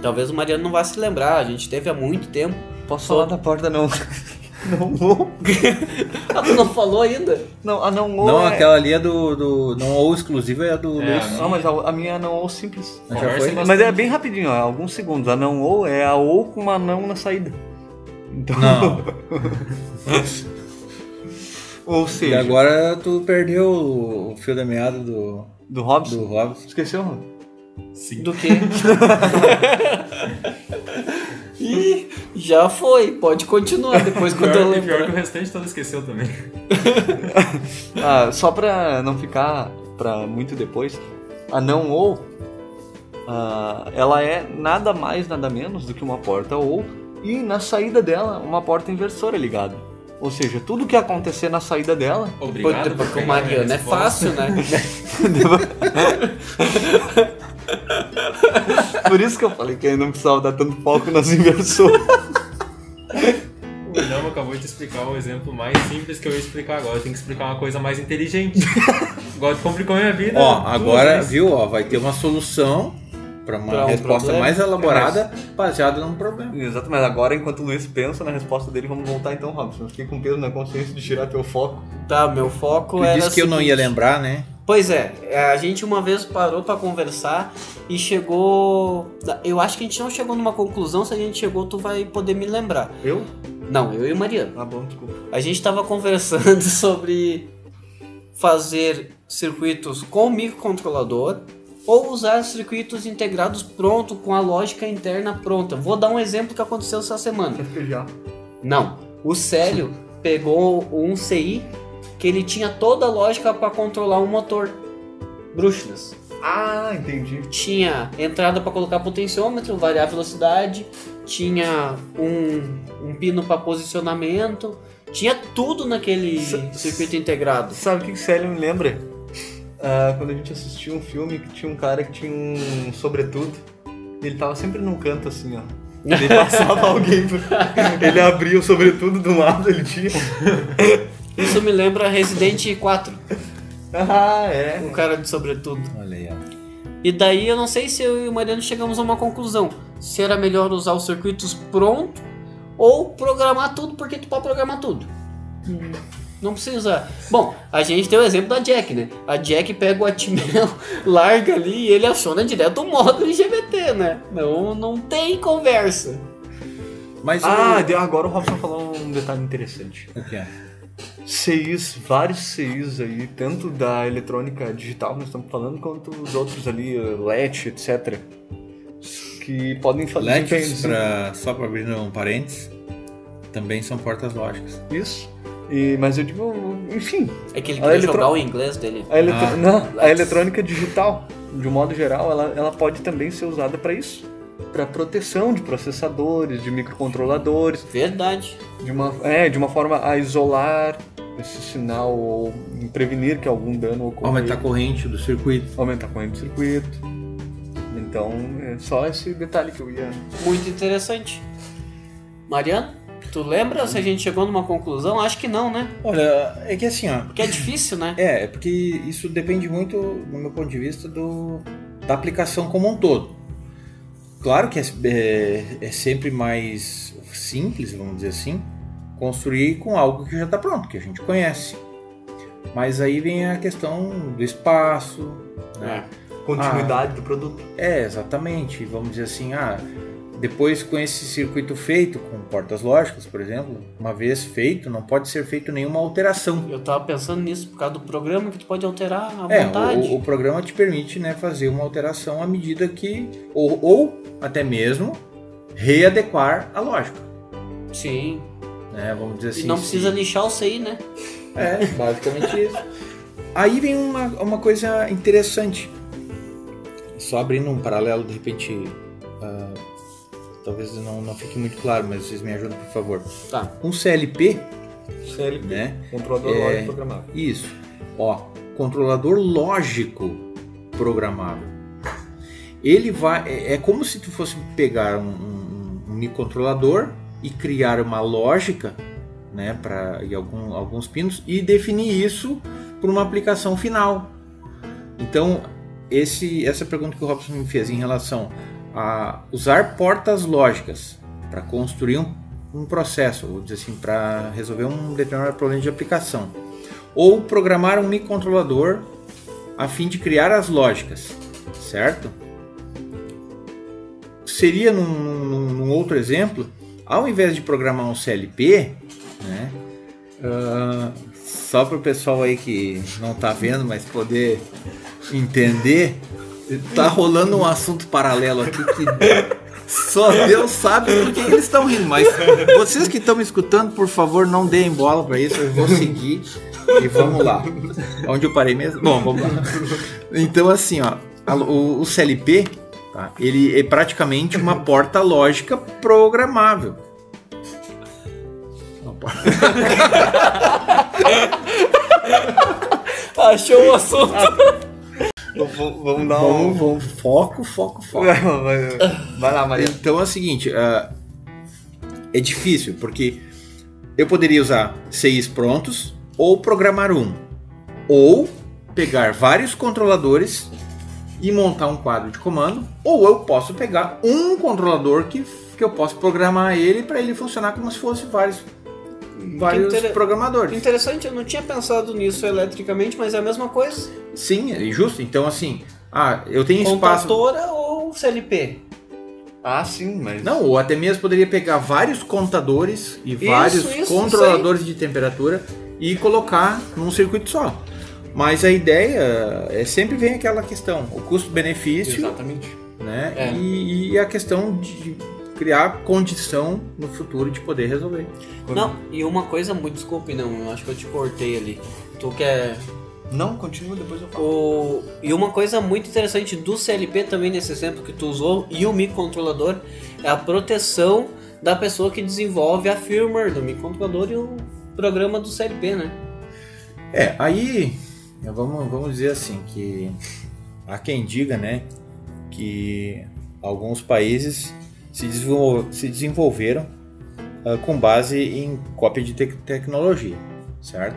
talvez o Mariano não vá se lembrar, a gente teve há muito tempo. Posso falar da porta não? Não ou? ah, tu não falou ainda? Não, a não ou. Não, é... aquela ali é do, do. Não ou exclusiva é a do é, Luiz. Não, mas a, a, minha é não ou simples. Mas, já foi? mas é bem rapidinho, ó, alguns segundos. A não ou é a ou com uma não na saída. Então... Não. ou seja. E agora tu perdeu o fio da meada do. Do Robson? Do Robson. Esqueceu? Sim. Do quê? Ih, já foi. Pode continuar depois quando pior, eu lembrar. Pior que o restante todo esqueceu também. ah, só pra não ficar pra muito depois, a não ou, uh, ela é nada mais, nada menos do que uma porta ou, e na saída dela, uma porta inversora ligada. Ou seja, tudo que acontecer na saída dela. Obrigado. Porque o Mariano é fácil, né? Por isso que eu falei que não precisava dar tanto foco nas inversões. O William acabou de explicar o exemplo mais simples que eu ia explicar agora. Eu tenho que explicar uma coisa mais inteligente. Agora complicou minha vida. Ó, agora, viu, ó, vai ter uma solução para uma pra um resposta problema. mais elaborada baseada num problema. Exato, mas agora, enquanto o Luiz pensa na resposta dele, vamos voltar então, Robson. Fiquei com peso na consciência de tirar teu foco. Tá, meu foco era. disse que eu não ia lembrar, né? Pois é, a gente uma vez parou para conversar e chegou. Eu acho que a gente não chegou numa conclusão. Se a gente chegou, tu vai poder me lembrar. Eu? Não, eu e o Mariano. Ah, bom, desculpa. A gente tava conversando sobre fazer circuitos com microcontrolador ou usar circuitos integrados pronto com a lógica interna pronta. Vou dar um exemplo que aconteceu essa semana. Já. Não, o Célio pegou um CI que ele tinha toda a lógica para controlar um motor brushless. Ah, entendi. Tinha entrada para colocar potenciômetro, variar a velocidade, tinha um, um pino para posicionamento, tinha tudo naquele S circuito integrado. Sabe o que o Célio me lembra? Uh, quando a gente assistiu um filme que tinha um cara que tinha um sobretudo, ele tava sempre num canto assim, ó. Ele passava alguém, ele abria o sobretudo do lado, ele tinha. Isso me lembra Resident 4. Ah, é. O cara de sobretudo. Olha aí, ó. E daí eu não sei se eu e o Mariano chegamos a uma conclusão. Se era melhor usar os circuitos pronto ou programar tudo, porque tu pode programar tudo. Hum. Não precisa. Bom, a gente tem o exemplo da Jack, né? A Jack pega o Atmel, larga ali e ele aciona direto o módulo GBT, né? Não, não tem conversa. Mas ah, o... agora o Robson falou um detalhe interessante. O que é? CIs, vários CIs aí, tanto da eletrônica digital que nós estamos falando, quanto os outros ali, LET, etc. Que podem fazer. LETs, pra, só para abrir um parênteses, também são portas lógicas. Isso. E, mas eu digo, enfim. É que ele queria eletro... jogar o inglês dele. A, eletro... ah, Não, a eletrônica digital, de um modo geral, ela, ela pode também ser usada para isso. para proteção de processadores, de microcontroladores, Verdade. de uma, é, de uma forma a isolar esse sinal ou prevenir que algum dano ocorra. Aumentar a corrente do circuito. aumentar a corrente do circuito. Então, é só esse detalhe que eu ia. Muito interessante. Mariano, tu lembra se a gente chegou numa conclusão? Acho que não, né? Olha, é que assim, ó. Porque é difícil, né? É, é porque isso depende muito, do meu ponto de vista, do, da aplicação como um todo. Claro que é, é, é sempre mais simples, vamos dizer assim, construir com algo que já está pronto, que a gente conhece. Mas aí vem a questão do espaço, né? Continuidade do produto. É, exatamente. Vamos dizer assim, ah, depois com esse circuito feito, com portas lógicas, por exemplo, uma vez feito, não pode ser feito nenhuma alteração. Eu tava pensando nisso por causa do programa que tu pode alterar à É, vontade. o, o programa te permite né, fazer uma alteração à medida que. Ou, ou até mesmo readequar a lógica. Sim. Né? Vamos dizer assim. e não precisa lixar o CI, né? É, basicamente isso. Aí vem uma, uma coisa interessante. Só abrindo um paralelo, de repente. ah, talvez não, não fique muito claro, mas vocês me ajudam, por favor. Tá. Um CLP, CLP, né? controlador É. lógico programável. Isso. Ó, controlador lógico programável. Ele vai. É, é como se tu fosse pegar um, um, um microcontrolador e criar uma lógica, né, para e algum, alguns pinos e definir isso para uma aplicação final. Então, esse, essa pergunta que o Robson me fez em relação a usar portas lógicas para construir um, um processo, vou dizer assim, para resolver um determinado problema de aplicação ou programar um microcontrolador a fim de criar as lógicas, certo? Seria num, num- num outro exemplo, ao invés de programar um CLP, né? ah, só para o pessoal aí que não tá vendo, mas poder entender, tá rolando um assunto paralelo aqui que só Deus sabe por que eles estão rindo, mas vocês que estão me escutando, por favor, não deem bola para isso, eu vou seguir e vamos lá. Onde eu parei mesmo? Bom, vamos lá. Então, assim, ó, o, o CLP, tá, ele é praticamente uma porta lógica programável. Porta- Achou o assunto. Vamos, vamos dar um. Vamos, vamos, foco, foco, foco. Vai lá, Maria. Então é o seguinte, ah, é difícil, porque eu poderia usar CIs prontos, ou programar um, ou pegar vários controladores e montar um quadro de comando, ou eu posso pegar um controlador que, que eu posso programar ele para ele funcionar como se fosse vários, vários inter- programadores. Interessante, eu não tinha pensado nisso eletricamente, mas é a mesma coisa. Sim, é justo. Então assim, ah, eu tenho espaço. Contatora ou CLP? Ah, sim, mas. Não, ou até mesmo poderia pegar vários contadores e vários isso, controladores de temperatura e colocar num circuito só. Mas a ideia é sempre vem aquela questão, o custo-benefício, Exatamente. né? É. E, e a questão de criar condição no futuro de poder resolver. Não, e uma coisa muito, desculpe, não, eu acho que eu te cortei ali. Tu quer. Não, continua, depois eu falo. O... E uma coisa muito interessante do CLP também nesse exemplo que tu usou e o microcontrolador é a proteção da pessoa que desenvolve a firmware do microcontrolador e o programa do CLP, né? É, aí vamos, vamos dizer assim que há quem diga, né, que alguns países se, desenvol- se desenvolveram ah, com base em cópia de tec- tecnologia, certo?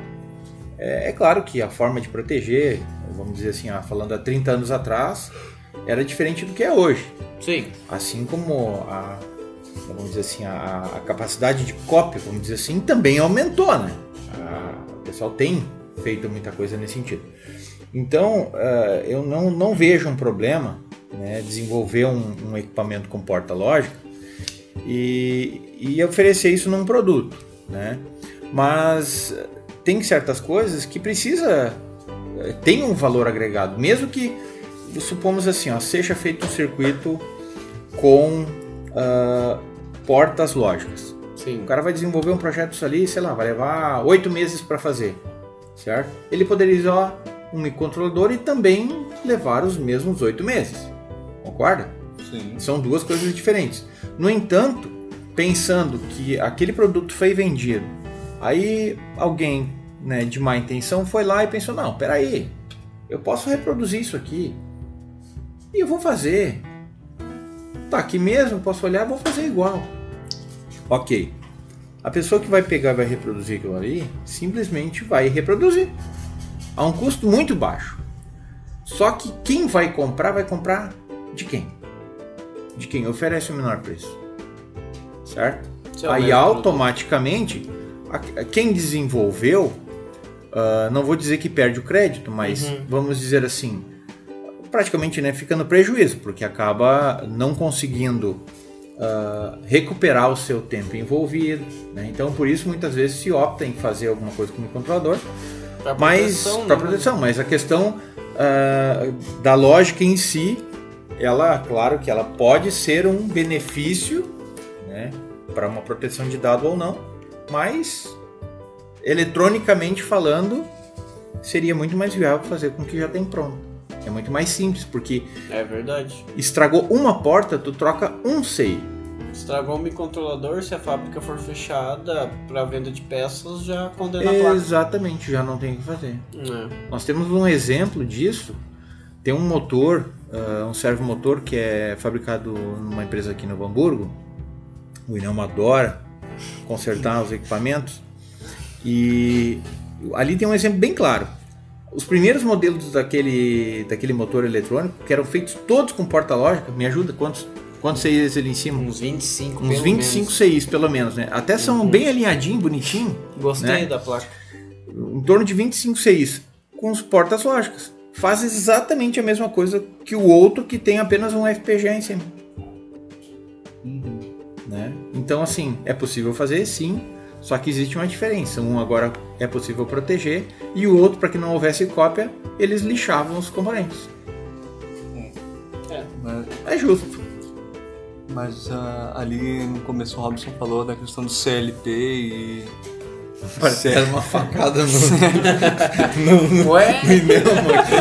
É, é claro que a forma de proteger, vamos dizer assim, ah, falando há 30 anos atrás, era diferente do que é hoje. Sim. Assim como a, vamos dizer assim, a, a capacidade de cópia, vamos dizer assim, também aumentou, né? A- o pessoal tem feito muita coisa nesse sentido. Então, eh, eu não, não vejo um problema né, desenvolver um, um equipamento com porta lógica e, e oferecer isso num produto, né? Mas tem certas coisas que precisa eh, tem um valor agregado, mesmo que supomos assim, ó, seja feito um circuito com ah, portas lógicas. Sim. O cara vai desenvolver um projeto ali, sei lá, vai levar oito meses para fazer, certo? Ele poderia usar um microcontrolador e também levar os mesmos oito meses, concorda? Sim. São duas coisas diferentes. No entanto, pensando que aquele produto foi vendido, aí alguém né, de má intenção foi lá e pensou: não, peraí, eu posso reproduzir isso aqui e eu vou fazer. Tá aqui mesmo, posso olhar, vou fazer igual. Ok. A pessoa que vai pegar e vai reproduzir aquilo ali, simplesmente vai reproduzir. A um custo muito baixo. Só que quem vai comprar, vai comprar de quem? De quem oferece o menor preço. Certo? Se é Aí automaticamente, a- quem desenvolveu, ah, não vou dizer que perde o crédito, mas Uhum. vamos dizer assim, praticamente né, fica no prejuízo, porque acaba não conseguindo ah, recuperar o seu tempo envolvido. né? Então, por isso, muitas vezes se opta em fazer alguma coisa com o controlador, Pra mas proteção, para né? proteção. Mas a questão ah, da lógica em si, ela, claro que ela pode ser um benefício, né, para uma proteção de dado ou não, mas eletronicamente falando, seria muito mais viável fazer com o que já tem pronto. É muito mais simples, porque É verdade. estragou uma porta, tu troca um SEI. Estragou o microcontrolador, se a fábrica for fechada para venda de peças, já condena a placa. Exatamente, já não tem o que fazer. É. Nós temos um exemplo disso. Tem um motor, ah, um servomotor que é fabricado numa empresa aqui no Hamburgo. O Inelmo adora consertar os equipamentos. E ali tem um exemplo bem claro. Os primeiros modelos daquele, daquele motor eletrônico, que eram feitos todos com porta lógica, me ajuda? Quantos, quantos CIs ele em cima? Uns 25, Uns pelo 25 menos. CIs pelo menos, né? Até são bem alinhadinho, bonitinho Gostei né? da placa. em torno de 25 CIs com os portas lógicas. Faz exatamente a mesma coisa que o outro que tem apenas um FPGA em cima. Né? Então, assim, é possível fazer sim, só que existe uma diferença. Um agora é possível proteger e o outro, para que não houvesse cópia, eles lixavam os componentes. Mas, É justo. mas, ah, ali no começo o Robson falou da questão do CLP e. Parece que era uma facada no, no, Ué? no Inelmo aqui.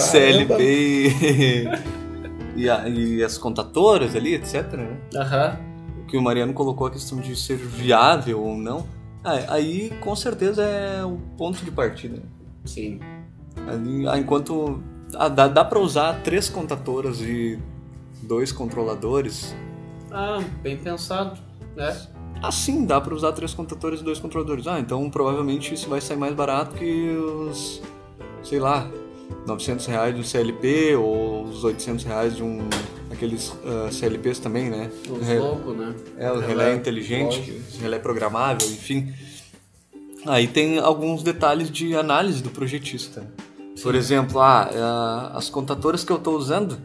CLP e, e, a- e as contatoras ali, etc. Né? Aham. O que o Mariano colocou a questão de ser viável ou não. Ah, aí com certeza é o ponto de partida. Sim. Ali, ah, enquanto ah, dá, dá para usar três contatoras e dois controladores. Ah, bem pensado. né? Assim, dá para usar três contadores e dois controladores. Ah, então provavelmente isso vai sair mais barato que os, sei lá, 900 reais de um CLP ou os 800 reais de um aqueles ah, CLPs também, né? Os Re- loucos, né? É, o relé Relé, inteligente, lógico. relé programável, enfim. Aí tem alguns detalhes de análise do projetista. Por exemplo, ah, ah, as contatoras que eu estou usando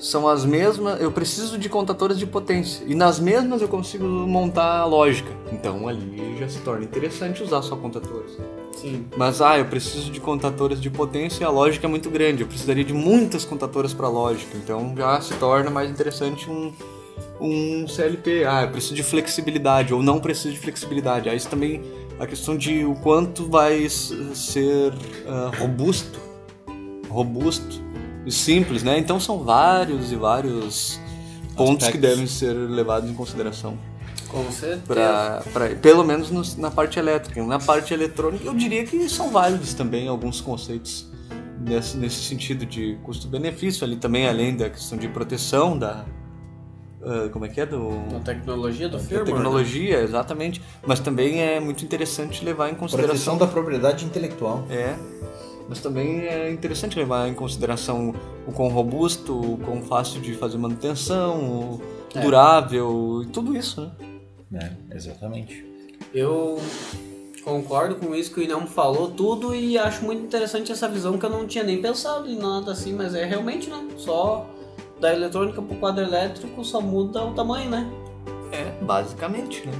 são as mesmas. Eu preciso de contatoras de potência. E nas mesmas eu consigo montar a lógica. Então ali já se torna interessante usar só contatoras. Sim. Mas ah, eu preciso de contatoras de potência e a lógica é muito grande. Eu precisaria de muitas contatoras para lógica. Então já se torna mais interessante um, um CLP. Ah, eu preciso de flexibilidade ou não preciso de flexibilidade. Aí isso também a questão de o quanto vai ser ah, robusto, robusto e simples, né? Então são vários e vários pontos que Aspectos. devem ser levados em consideração. Com certeza. Pra, pra- pelo menos no- na parte elétrica. Na parte eletrônica, eu diria que são válidos também alguns conceitos nesse, nesse sentido de custo-benefício ali também, além da questão de proteção da. ah, como é que é? Do, Na tecnologia do da firmware. né? tecnologia, exatamente. Mas também é muito interessante levar em consideração. Proteção da propriedade intelectual. É. Mas também é interessante levar em consideração o quão robusto, o quão fácil de fazer manutenção, o É. durável e tudo isso, né? É, exatamente. Eu concordo com isso que o Inelmo falou tudo e acho muito interessante essa visão que eu não tinha nem pensado em nada assim, mas é realmente, né? Só da eletrônica pro quadro elétrico só muda o tamanho, né? É, basicamente, né?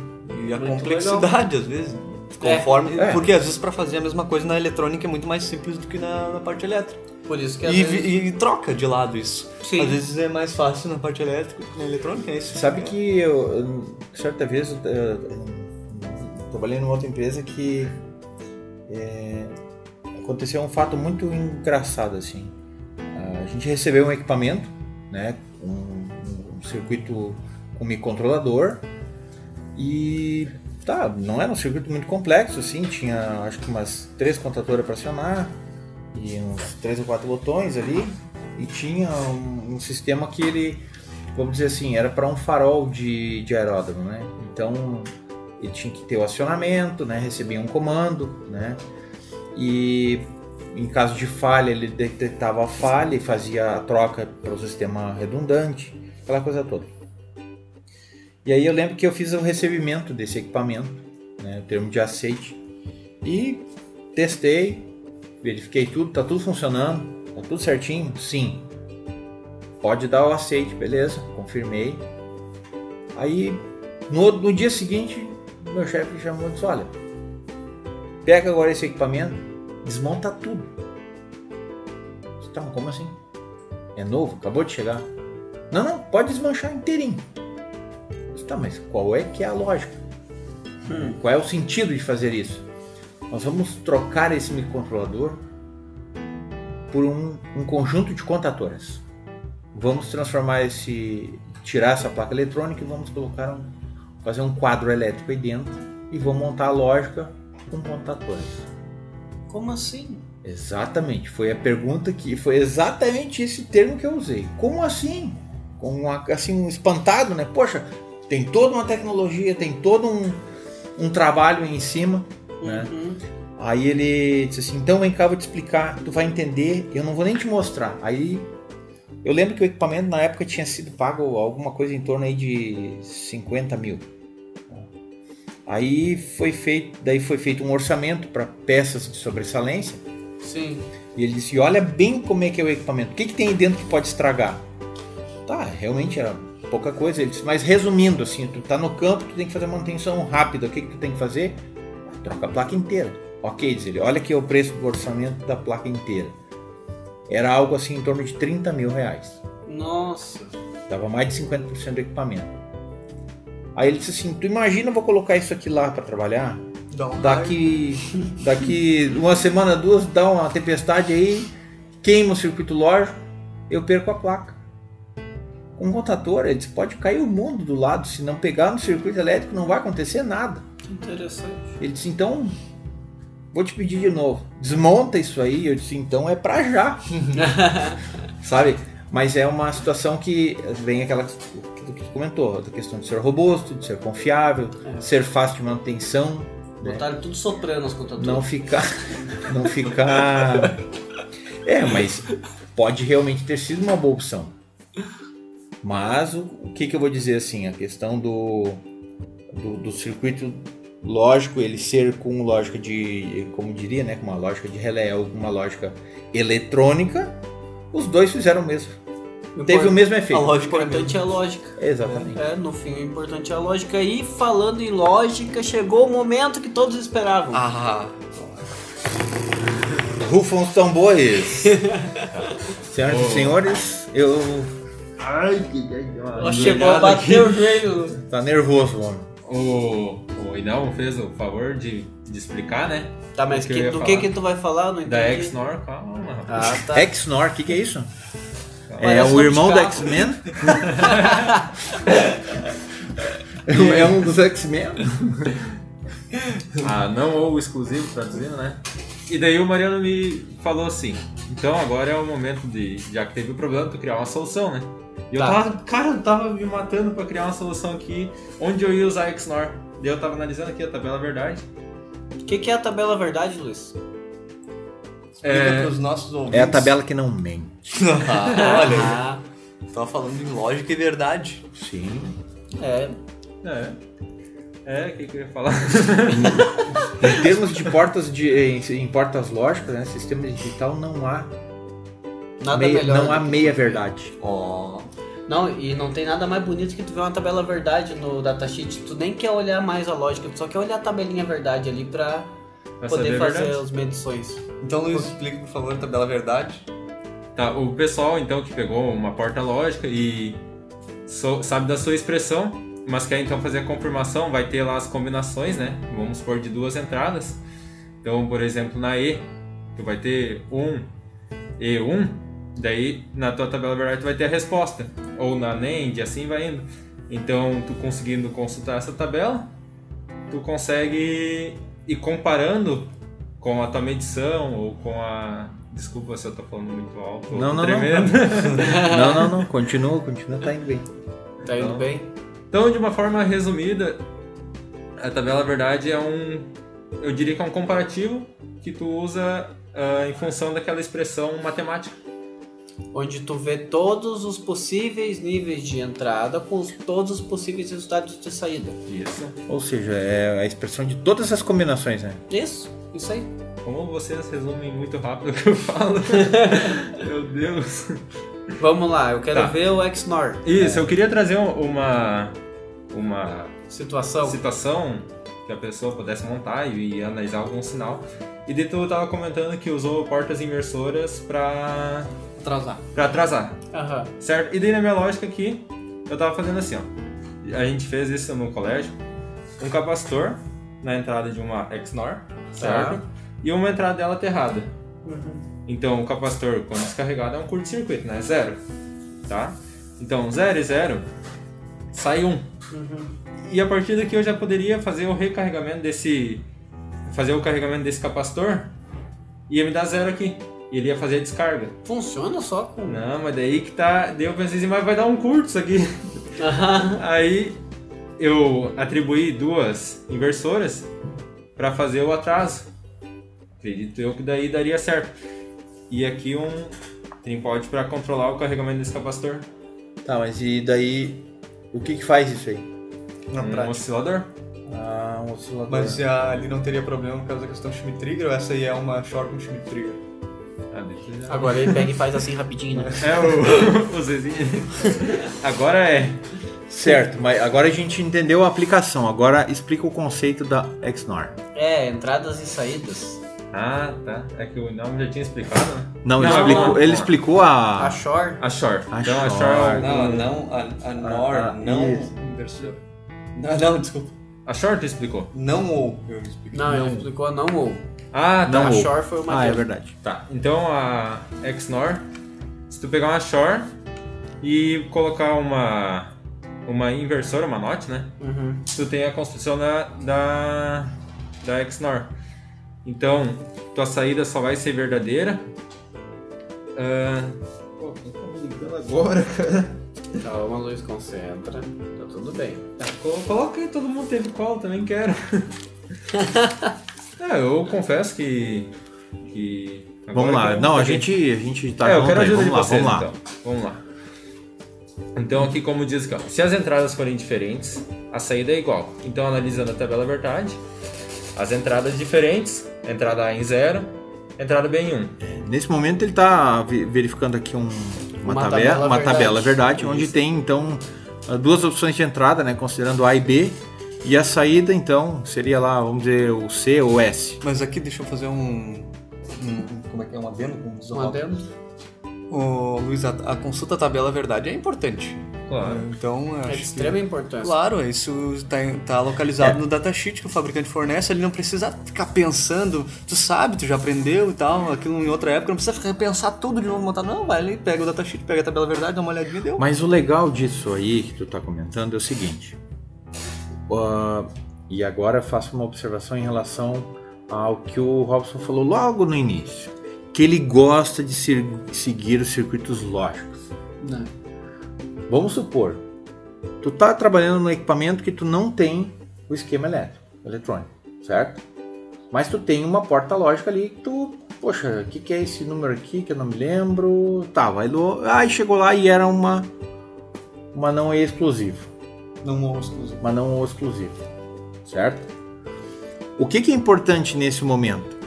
E a Muito complexidade, às vezes. É. Conforme. É. Porque às vezes para fazer a mesma coisa na eletrônica é muito mais simples do que na, na parte elétrica. Por isso que E, vezes... e troca de lado isso. Sim. Às vezes é mais fácil na parte elétrica do que na eletrônica, é isso. Sabe que eu, eu, certa vez, eu, eu, eu trabalhei numa outra empresa que é, aconteceu um fato muito engraçado assim. A gente recebeu um equipamento né? Um, um circuito com microcontrolador e tá, não era um circuito muito complexo, assim, tinha acho que umas três contatoras para acionar e uns três ou quatro botões ali e tinha um, um sistema que ele, vamos dizer assim, era para um farol de, de aeródromo, né? Então ele tinha que ter o acionamento, né? Recebia um comando, né? E em caso de falha ele detectava a falha e fazia a troca para o sistema redundante, aquela coisa toda. E aí eu lembro que eu fiz o recebimento desse equipamento, né, o termo de aceite, e testei, verifiquei tudo, tá tudo funcionando, tá tudo certinho? Sim. Pode dar o aceite, beleza, confirmei. Aí no, no dia seguinte, meu chefe chamou e disse, olha, pega agora esse equipamento, desmonta tudo. Tá, como assim? É novo, acabou de chegar. Não, não, pode desmanchar inteirinho. Tá, mas qual é que é a lógica? Hum. Qual é o sentido de fazer isso? Nós vamos trocar esse microcontrolador por um, um conjunto de contatoras. Vamos transformar esse, tirar essa placa eletrônica e vamos colocar um, fazer um quadro elétrico aí dentro e vamos montar a lógica com contatoras. Como assim? Exatamente, foi a pergunta que foi exatamente esse termo que eu usei. Como assim? Com uma, assim um espantado, né? Poxa, tem toda uma tecnologia, tem todo um, um trabalho em cima, né? Uhum. Aí ele disse assim, então vem cá, vou te explicar, tu vai entender, eu não vou nem te mostrar. Aí eu lembro que o equipamento na época tinha sido pago alguma coisa em torno aí de 50 mil. Aí foi feito, daí foi feito um orçamento para peças de sobressalência. Sim. E ele disse, olha bem como é que é o equipamento, o que, que tem aí dentro que pode estragar? Tá, realmente era pouca coisa. Ele disse, mas resumindo, assim, tu tá no campo, tu tem que fazer manutenção rápida. O que, que tu tem que fazer? Troca a placa inteira. Ok, diz ele, olha aqui o preço do orçamento da placa inteira. Era algo assim em torno de 30 mil reais. Nossa. Dava mais de 50% do equipamento. Aí ele disse assim, tu imagina eu vou colocar isso aqui lá para trabalhar? Daqui, daqui uma semana, duas, dá uma tempestade aí, queima o circuito lógico, eu perco a placa um contador, ele pode cair o mundo do lado, se não pegar no circuito elétrico não vai acontecer nada. Interessante. Ele disse, então, vou te pedir de novo, desmonta isso aí. Eu disse, então é pra já. Sabe? Mas é uma situação que vem aquela que tu comentou, a questão de ser robusto, de ser confiável, é. ser fácil de manutenção. Botaram né? tudo soprando as contadoras. Não ficar. Não ficar. é, mas pode realmente ter sido uma boa opção. Mas o, o que, que eu vou dizer assim, a questão do, do, do, circuito lógico, ele ser com lógica de, como diria, né, com uma lógica de relé ou uma lógica eletrônica, os dois fizeram o mesmo. O Teve o mesmo efeito. A lógica o importante é a lógica. Exatamente. É, no fim, o importante é a lógica. E falando em lógica, chegou o momento que todos esperavam. Ah. Rufam os tambores. Senhoras oh. e senhores, eu Ai, que legal. chegou a bater o joelho. Tá nervoso, mano. O, o Inalmo fez o favor de, de explicar, né? Tá, mas que, do que que tu vai falar? Não da X-Nor, calma. Ah, tá. X-Nor, o que que é isso? É o irmão da X-Men? é um dos X-Men? ah, não ou exclusivo, traduzindo, né? E daí o Mariano me falou assim, então agora é o momento de, já que teve o problema, tu criar uma solução, né? E eu tá. tava, cara, eu tava me matando pra criar uma solução aqui onde eu ia usar XNOR. E eu tava analisando aqui a tabela verdade. O que, que, é a tabela verdade, Luiz? É... pros nossos ouvintes. É a tabela que não mente. ah, olha, tava falando em lógica e verdade. Sim. É. É. É, o que, que eu ia falar? em termos de portas de, em, em portas lógicas, né, sistema digital não há Nada meia, melhor. Não há meia verdade. Ó. Oh. Não, e não tem nada mais bonito que tu ver uma tabela verdade no datasheet. Tu nem quer olhar mais a lógica, tu só quer olhar a tabelinha verdade ali pra, pra poder fazer as medições. Então, Luiz, explica por favor a tabela verdade. Tá, o pessoal então que pegou uma porta lógica e so, sabe da sua expressão, mas quer então fazer a confirmação, vai ter lá as combinações, né? Vamos supor de duas entradas. Então, por exemplo, na E, tu vai ter 1 E1 Daí, na tua tabela verdade, tu vai ter a resposta. Ou na NEND, assim vai indo. Então, tu conseguindo consultar essa tabela, tu consegue ir comparando com a tua medição ou com a... Desculpa se eu tô falando muito alto. Não, não, não. tremendo. Não, não, não. Continua, continua, tá indo bem. Tá indo Então. bem? Então, de uma forma resumida, a tabela verdade é um, eu diria que é um comparativo que tu usa ah, em função daquela expressão matemática. Onde tu vê todos os possíveis níveis de entrada com os- todos os possíveis resultados de saída. Isso. Ou seja, é a expressão de todas as combinações, né? Isso, isso aí. Como vocês resumem muito rápido o que eu falo. Meu Deus. Vamos lá, eu quero Tá. ver o XNOR. Isso, eu queria trazer um- uma uma Situação. situação que a pessoa pudesse montar e, e analisar algum sinal. E daí tu tava comentando que usou portas inversoras para Atrasar. para atrasar. Aham. Certo? E daí na minha lógica aqui, eu tava fazendo assim, ó. A gente fez isso no colégio. Um capacitor na entrada de uma XNOR, certo? E uma entrada dela aterrada. Então o capacitor, quando descarregado, é um curto-circuito, né? Zero. Tá? Então, zero e zero, sai um. E a partir daqui eu já poderia fazer o recarregamento desse... Fazer o carregamento desse capacitor e ia me dar zero aqui. E ele ia fazer a descarga. Funciona só com. Não, mas daí que tá. Daí eu pensei assim, mas vai dar um curto isso aqui. Aí eu atribuí duas inversoras para fazer o atraso. Acredito eu que daí daria certo. E aqui um tripode para controlar o carregamento desse capacitor. Tá, mas e daí, o que que faz isso aí? Na um prática. oscilador. Ah, um oscilador. Mas se a- ali não teria problema por causa da questão Schmidt-Trigger ou essa aí é uma short com Schmidt-Trigger? Ah, já- Agora ele pega e faz assim rapidinho, né? É o, o Zezinho. Agora é. Certo, mas agora a gente entendeu a aplicação. Agora explica o conceito da XNOR. É, entradas e saídas. Ah, tá. É que o nome já tinha explicado, né? Não, ele, Não, explicou, não. ele explicou a. A Shore. A Shore. A então a Shore. É Não, não, a, a NOR, Ah, não isso. inversora. Não, não, desculpa. A Shore tu explicou. Não ou, eu expliquei. Não, ele explicou não ou. Ah, tá. Não a ou. Shore foi uma Ah, é verdade. Tá, então a XNOR, se tu pegar uma Shore e colocar uma, uma inversora, uma NOT, né? Uhum. Tu tem a construção da, da, da XNOR. Então, tua saída só vai ser verdadeira. Ah, pô, quem tá me ligando agora, cara? Calma, Luiz, concentra. Tá tudo bem. Tá, co- coloca aí, todo mundo teve call, também quero. é, eu confesso que. que Vamos lá. que Não, a gente, a gente tá é, eu quero aí. ajuda Vamos de lá, vocês, vamos lá. então. Vamos lá. Então aqui como diz aqui, ó, se as entradas forem diferentes, a saída é igual. Então analisando a tabela verdade, as entradas diferentes, entrada A em 0, entrada B em 1. Nesse momento ele está verificando aqui um- uma, Uma tabela, tabela uma verdade. tabela verdade, onde Isso. tem então duas opções de entrada, né, considerando A e B, e a saída então seria lá, vamos dizer, o C ou S. Mas aqui deixa eu fazer um. um- como é que é? Um adendo? O Um Rob. adendo? Ô, Luiz, a, a consulta tabela verdade é importante. Claro. Então, eu É de que- extrema importância. Claro, isso está localizado no datasheet que o fabricante fornece, ele não precisa ficar pensando, tu sabe, tu já aprendeu e tal, aquilo em outra época, não precisa ficar pensar tudo de novo, montar, não, vai ali, pega o datasheet, pega a tabela verdade, dá uma olhadinha e deu. Mas o legal disso aí que tu tá comentando é o seguinte. ah, e agora eu faço uma observação em relação ao que o Robson falou logo no início. Que ele gosta de ser- seguir os circuitos lógicos. Não. Vamos supor, tu tá trabalhando no equipamento que tu não tem o esquema elétrico, eletrônico, certo? Mas tu tem uma porta lógica ali que tu, poxa, o que, que é esse número aqui que eu não me lembro? Tá, vai do. Aí chegou lá e era uma uma não exclusivo, Não é exclusivo. uma não exclusivo, certo? O que, que é importante nesse momento?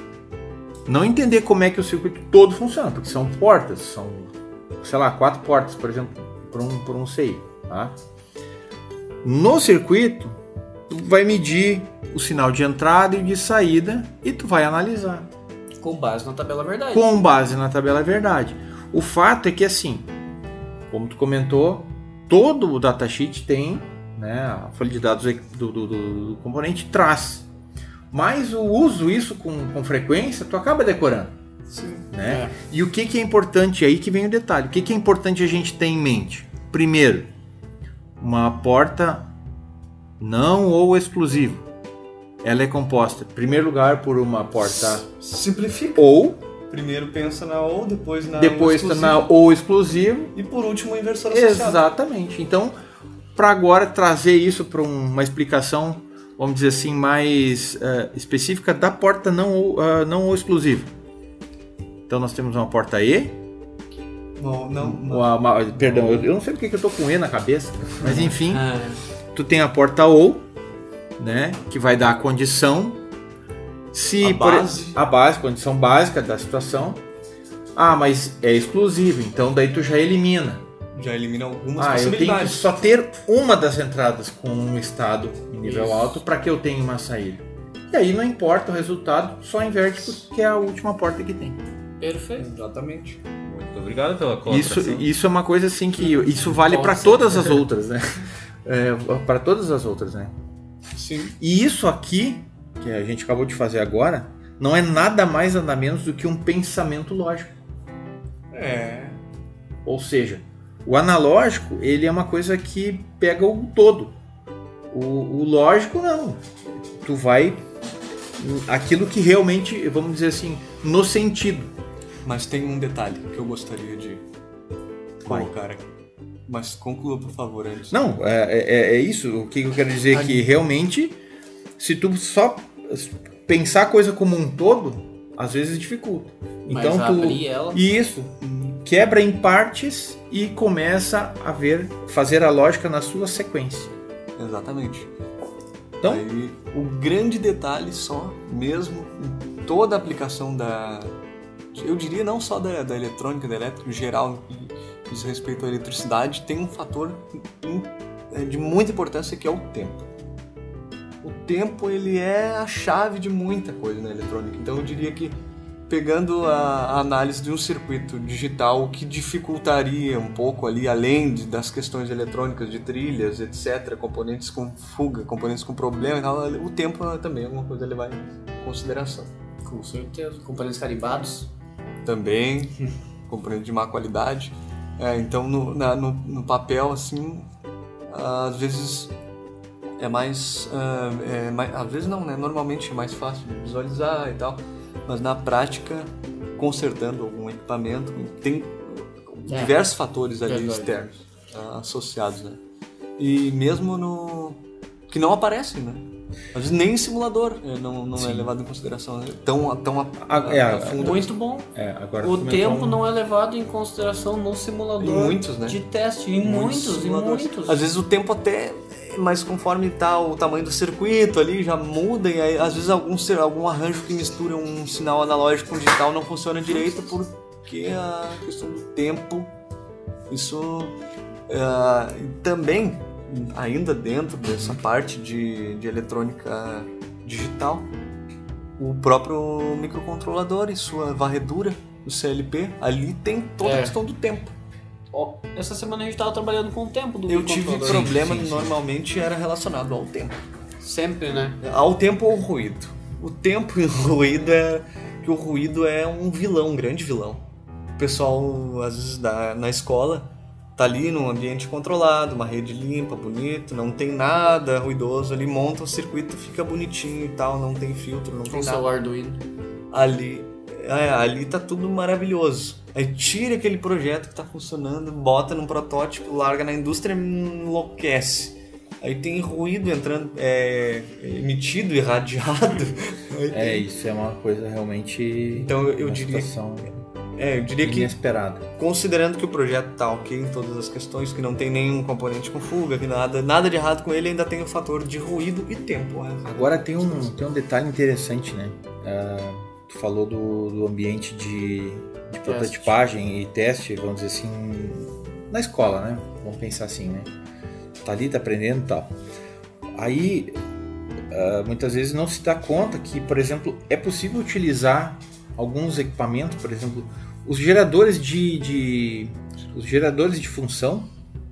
Não entender como é que o circuito todo funciona, porque são portas, são, sei lá, quatro portas, por exemplo, por um, por um CI, tá? No circuito, tu vai medir o sinal de entrada e de saída e tu vai analisar Com base na tabela verdade. com base na tabela verdade. O fato é que assim, como tu comentou, todo o datasheet tem, né, a folha de dados do, do- do- do componente traz. Mas o uso isso com, com frequência, tu acaba decorando. Sim. né? E o que, que é importante? Aí que vem o detalhe. O que, que é importante a gente ter em mente? Primeiro, uma porta não ou exclusivo. Ela é composta, em primeiro lugar, por uma porta Simplifica. ou, Primeiro pensa na ou, depois na depois exclusiva, na ou exclusivo. E por último, o inversor associado. Exatamente. Então, para agora trazer isso para uma explicação, vamos dizer assim, mais eh, específica da porta não, ou- ah, não ou exclusiva. Então, nós temos uma porta E, Não, não, não. Uma- uma- perdão, eu, eu não sei porque que eu tô com E na cabeça, mas enfim, É, tu tem a porta OU, né, que vai dar a condição se A por- base. a base, condição básica da situação. Ah, mas é exclusivo, então daí tu já elimina. Já elimina algumas Ah, eu tenho que possibilidades. só ter uma das entradas com um estado em nível Isso. alto para que eu tenha uma saída. E aí não importa o resultado, só inverte porque é a última porta que tem. Perfeito. Exatamente. Muito obrigado pela colaboração. Isso, isso é uma coisa assim que isso vale para todas as outras, né? para todas as outras, né? Sim. E isso aqui que a gente acabou de fazer agora não é nada mais nada menos do que um pensamento lógico. É. Ou seja, o analógico ele é uma coisa que pega o todo. O, o lógico não. Tu vai aquilo que realmente, vamos dizer assim, no sentido. Mas tem um detalhe que eu gostaria de colocar aqui. Mas conclua, por favor, antes. Não, é, é- é isso. O que eu quero dizer é que realmente, se tu só pensar a coisa como um todo, às vezes dificulta. Mas Então tu abrir ela. isso quebra em partes e começa a ver fazer a lógica na sua sequência. Exatamente. Então, Aí, o grande detalhe só, mesmo em toda a aplicação da. Eu diria não só da, da eletrônica, da elétrica em geral, diz respeito à eletricidade, tem um fator é, de muita importância que é o tempo. O tempo ele é a chave de muita coisa na eletrônica. Então eu diria que pegando a, análise de um circuito digital, o que dificultaria um pouco ali, além de- das questões eletrônicas de trilhas, etc., componentes com fuga, componentes com problema e tal, o tempo é também alguma coisa a levar em consideração. Com certeza. Componentes carimbados. Também, componente de má qualidade. É, então, no, na- no, no papel, assim, às vezes é mais, ah, é mais- Às vezes não, né? Normalmente é mais fácil de visualizar e tal. Mas na prática, consertando algum equipamento, tem É. diversos fatores ali Verdade. externos ah, associados, né? E mesmo no. que não aparecem, né? Às vezes nem em simulador eh, não, não é levado em consideração. né? Tão, tão a, Ah, é, a fundo. Muito bom. é, agora O tempo um- não é levado em consideração no simulador Em muitos, né? de teste. Em muitos, em simuladores. muitos. Às vezes o tempo até, mas conforme tá o tamanho do circuito ali, já muda e aí, às vezes algum, algum arranjo que mistura um sinal analógico com digital não funciona direito porque a questão do tempo, isso e também, ainda dentro dessa parte de, de eletrônica digital, o próprio microcontrolador e sua varredura, o CLP, ali tem toda É. a questão do tempo. Ó, essa semana a gente tava trabalhando com o tempo do Eu tive problema, sim, sim. normalmente era relacionado ao tempo. Sempre, né? Ao tempo ou ao ruído. O tempo e o ruído é que o ruído é um vilão, um grande vilão. O pessoal, às vezes, da, na escola, tá ali num ambiente controlado, uma rede limpa, bonito, não tem nada ruidoso ali, monta o circuito, fica bonitinho e tal, não tem filtro, não Com tem o nada seu Arduino. ali, é, ali tá tudo maravilhoso. Aí tira aquele projeto que tá funcionando, bota num protótipo, larga na indústria, enlouquece. Aí tem ruído entrando, é, emitido, irradiado. Aí É, tem- isso é uma coisa realmente. Então eu, eu diria, situação é, eu diria que inesperada. considerando que o projeto tá ok em todas as questões, que não tem nenhum componente com fuga, que nada, nada de errado com ele, ainda tem o fator de ruído e tempo. né? Agora tem um, tem um detalhe interessante, né? Ah, tu falou do, do ambiente de, de prototipagem e teste, vamos dizer assim, na escola, né? Vamos pensar assim, né? Tá ali, tá aprendendo e tal. Aí, ah, muitas vezes não se dá conta que, por exemplo, é possível utilizar alguns equipamentos, por exemplo, os geradores de, de- os geradores de função,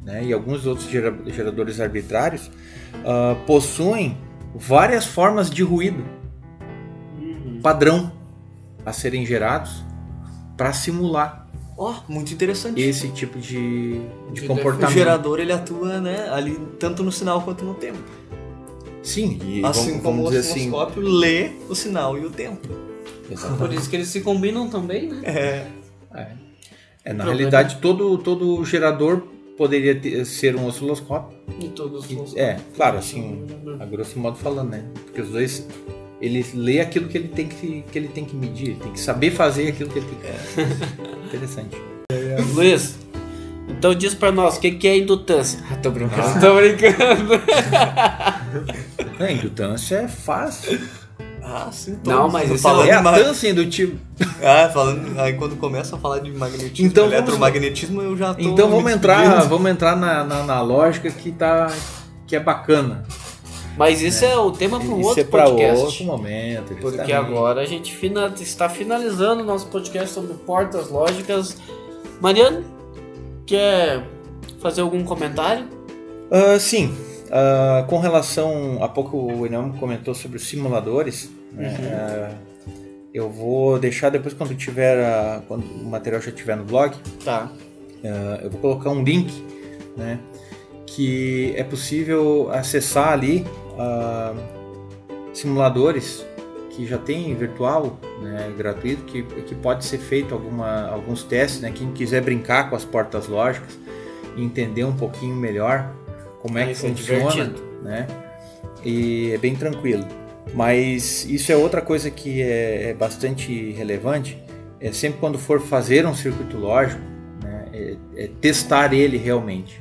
né? E alguns outros gera- geradores arbitrários ah, possuem várias formas de ruído padrão a serem gerados para simular Ó, muito interessante. esse tipo de, de De O comportamento. gerador ele atua, né, ali tanto no sinal quanto no tempo. Sim, e assim vamos, como vamos o assim. osciloscópio lê o sinal e o tempo. Exatamente. Por isso que eles se combinam também, né? É. É, na Problema. realidade, todo, todo gerador poderia ter- ser um osciloscópio. E todos os... é, claro, assim, a grosso modo falando, né? Porque os dois, ele lê aquilo que ele tem que, que, ele tem que medir, ele tem que saber fazer aquilo que ele tem que Interessante. Luiz, então diz pra nós, o que, que é indutância? Ah, tô brincando. Tô brincando. A indutância é fácil. Ah, sim. Não, mas falando É a de ma- tância indutivo. Ah, falando. Aí quando começa a falar de magnetismo, Então vamos- eletromagnetismo, eu já tô. Então vamos entrar, vamos entrar na, na, na lógica que tá que é bacana. Mas isso é, o tema para um Isso outro é para podcast. outro momento. Porque agora a gente fina- está finalizando o nosso podcast sobre portas lógicas. Mariano, quer fazer algum comentário? Ah, sim, Ah, com relação. Há pouco o Inam comentou sobre os simuladores. Né? Ah, eu vou deixar depois quando tiver. a- quando o material já estiver no blog. Tá. ah, eu vou colocar um link, né? Que é possível acessar ali ah, simuladores que já tem virtual, né, gratuito, que, que pode ser feito alguma, alguns testes, né? Quem quiser brincar com as portas lógicas e entender um pouquinho melhor como é que é funciona, divertido. né? E é bem tranquilo. Mas isso é outra coisa que é, é bastante relevante. É sempre quando for fazer um circuito lógico, né, é, é testar ele realmente.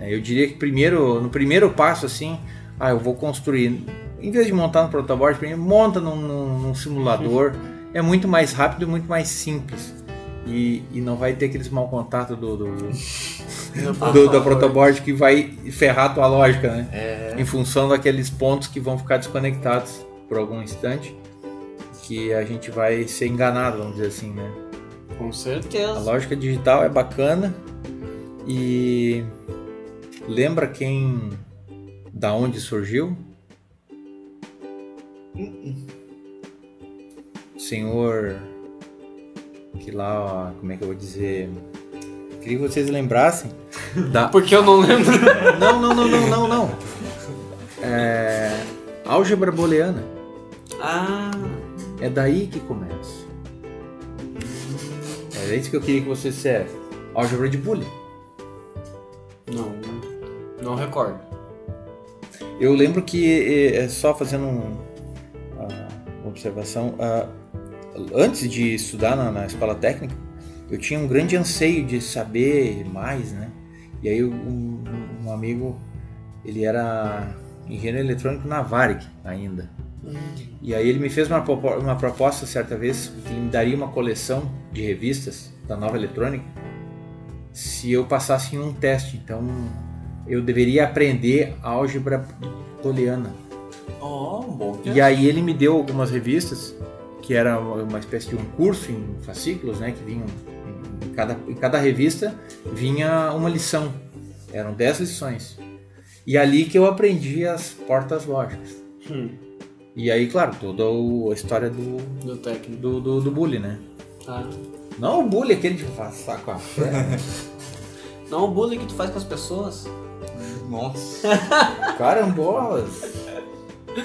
É, Eu diria que primeiro, no primeiro passo assim, ah, eu vou construir, em vez de montar no protoboard, primeiro monta num, num- num simulador. É muito mais rápido e muito mais simples. E, e não vai ter aqueles mau contato do, do, do, do, da protoboard que vai ferrar a tua lógica, né? É. Em função daqueles pontos que vão ficar desconectados por algum instante, que a gente vai ser enganado, vamos dizer assim, né? Com A certeza. lógica digital é bacana e lembra quem da onde surgiu? O senhor que lá, ó, como é que eu vou dizer? Queria que vocês lembrassem da Porque eu não lembro. Não, não, não, não, não, não. É álgebra booleana. Ah, É daí que começa. É isso que eu queria que você dissesse. Álgebra de Boolean. não. Não recordo. Eu lembro que, é, é, só fazendo um, uma observação, ah, antes de estudar na, na escola técnica, eu tinha um grande anseio de saber mais, né? E aí um, um amigo, ele era engenheiro eletrônico na Varig ainda. E aí ele me fez uma, uma proposta certa vez que ele me daria uma coleção de revistas da Nova Eletrônica se eu passasse em um teste. Então eu deveria aprender álgebra booleana. Um bom. E aí ele me deu algumas revistas que era uma espécie de um curso em fascículos, né, que vinham em cada, em cada revista vinha uma lição. Eram 10 lições. E ali que eu aprendi as portas lógicas. Hum, E aí, claro, toda a história do, do técnico. do, do, do bullying, né? Tá. Não o bullying aquele de passar com a perna. Não o bullying que tu faz com as pessoas. Nossa. Carambolas.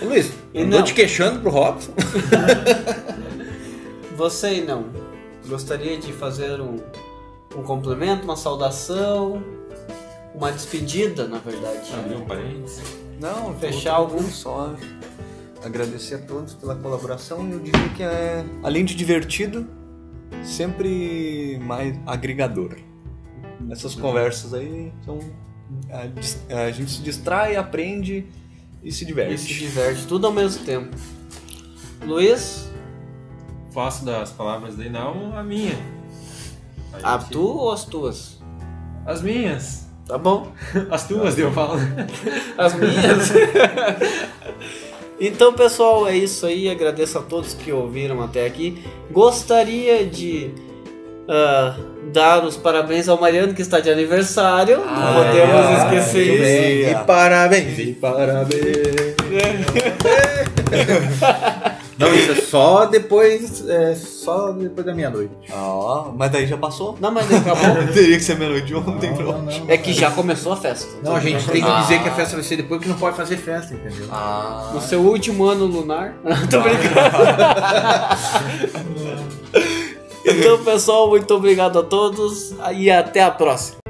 Luiz, eu não. tô te queixando pro Robson. Você não. Gostaria de fazer um, um complemento, uma saudação, uma despedida, na verdade. Abrir um parênteses. Não, Fechar algum? só agradecer a todos pela colaboração e eu diria que é, além de divertido, sempre mais agregador. Essas conversas aí são. A, a gente se distrai, aprende e se diverte. E se diverte, tudo ao mesmo tempo. Luiz, Faço das palavras dele não a minha. A a tu ou as tuas? As minhas. Tá bom. As tuas, eu falo. As minhas. então, pessoal, é isso aí. Agradeço a todos que ouviram até aqui. Gostaria de ah, dar os parabéns ao Mariano que está de aniversário. Ah, não podemos é, esquecer isso. bem. E parabéns, e parabéns. Não, isso é só depois, é só depois da meia-noite. Ó, mas daí já passou. Não, mas acabou. Teria que ser meia-noite de ontem, Não, pronto. não, não. É que já começou a festa. Não, a gente tem que Ah. dizer que a festa vai ser depois, que não pode fazer festa, entendeu? Ah, No seu último ano lunar. Tô brincando. então, pessoal, muito obrigado a todos e até a próxima.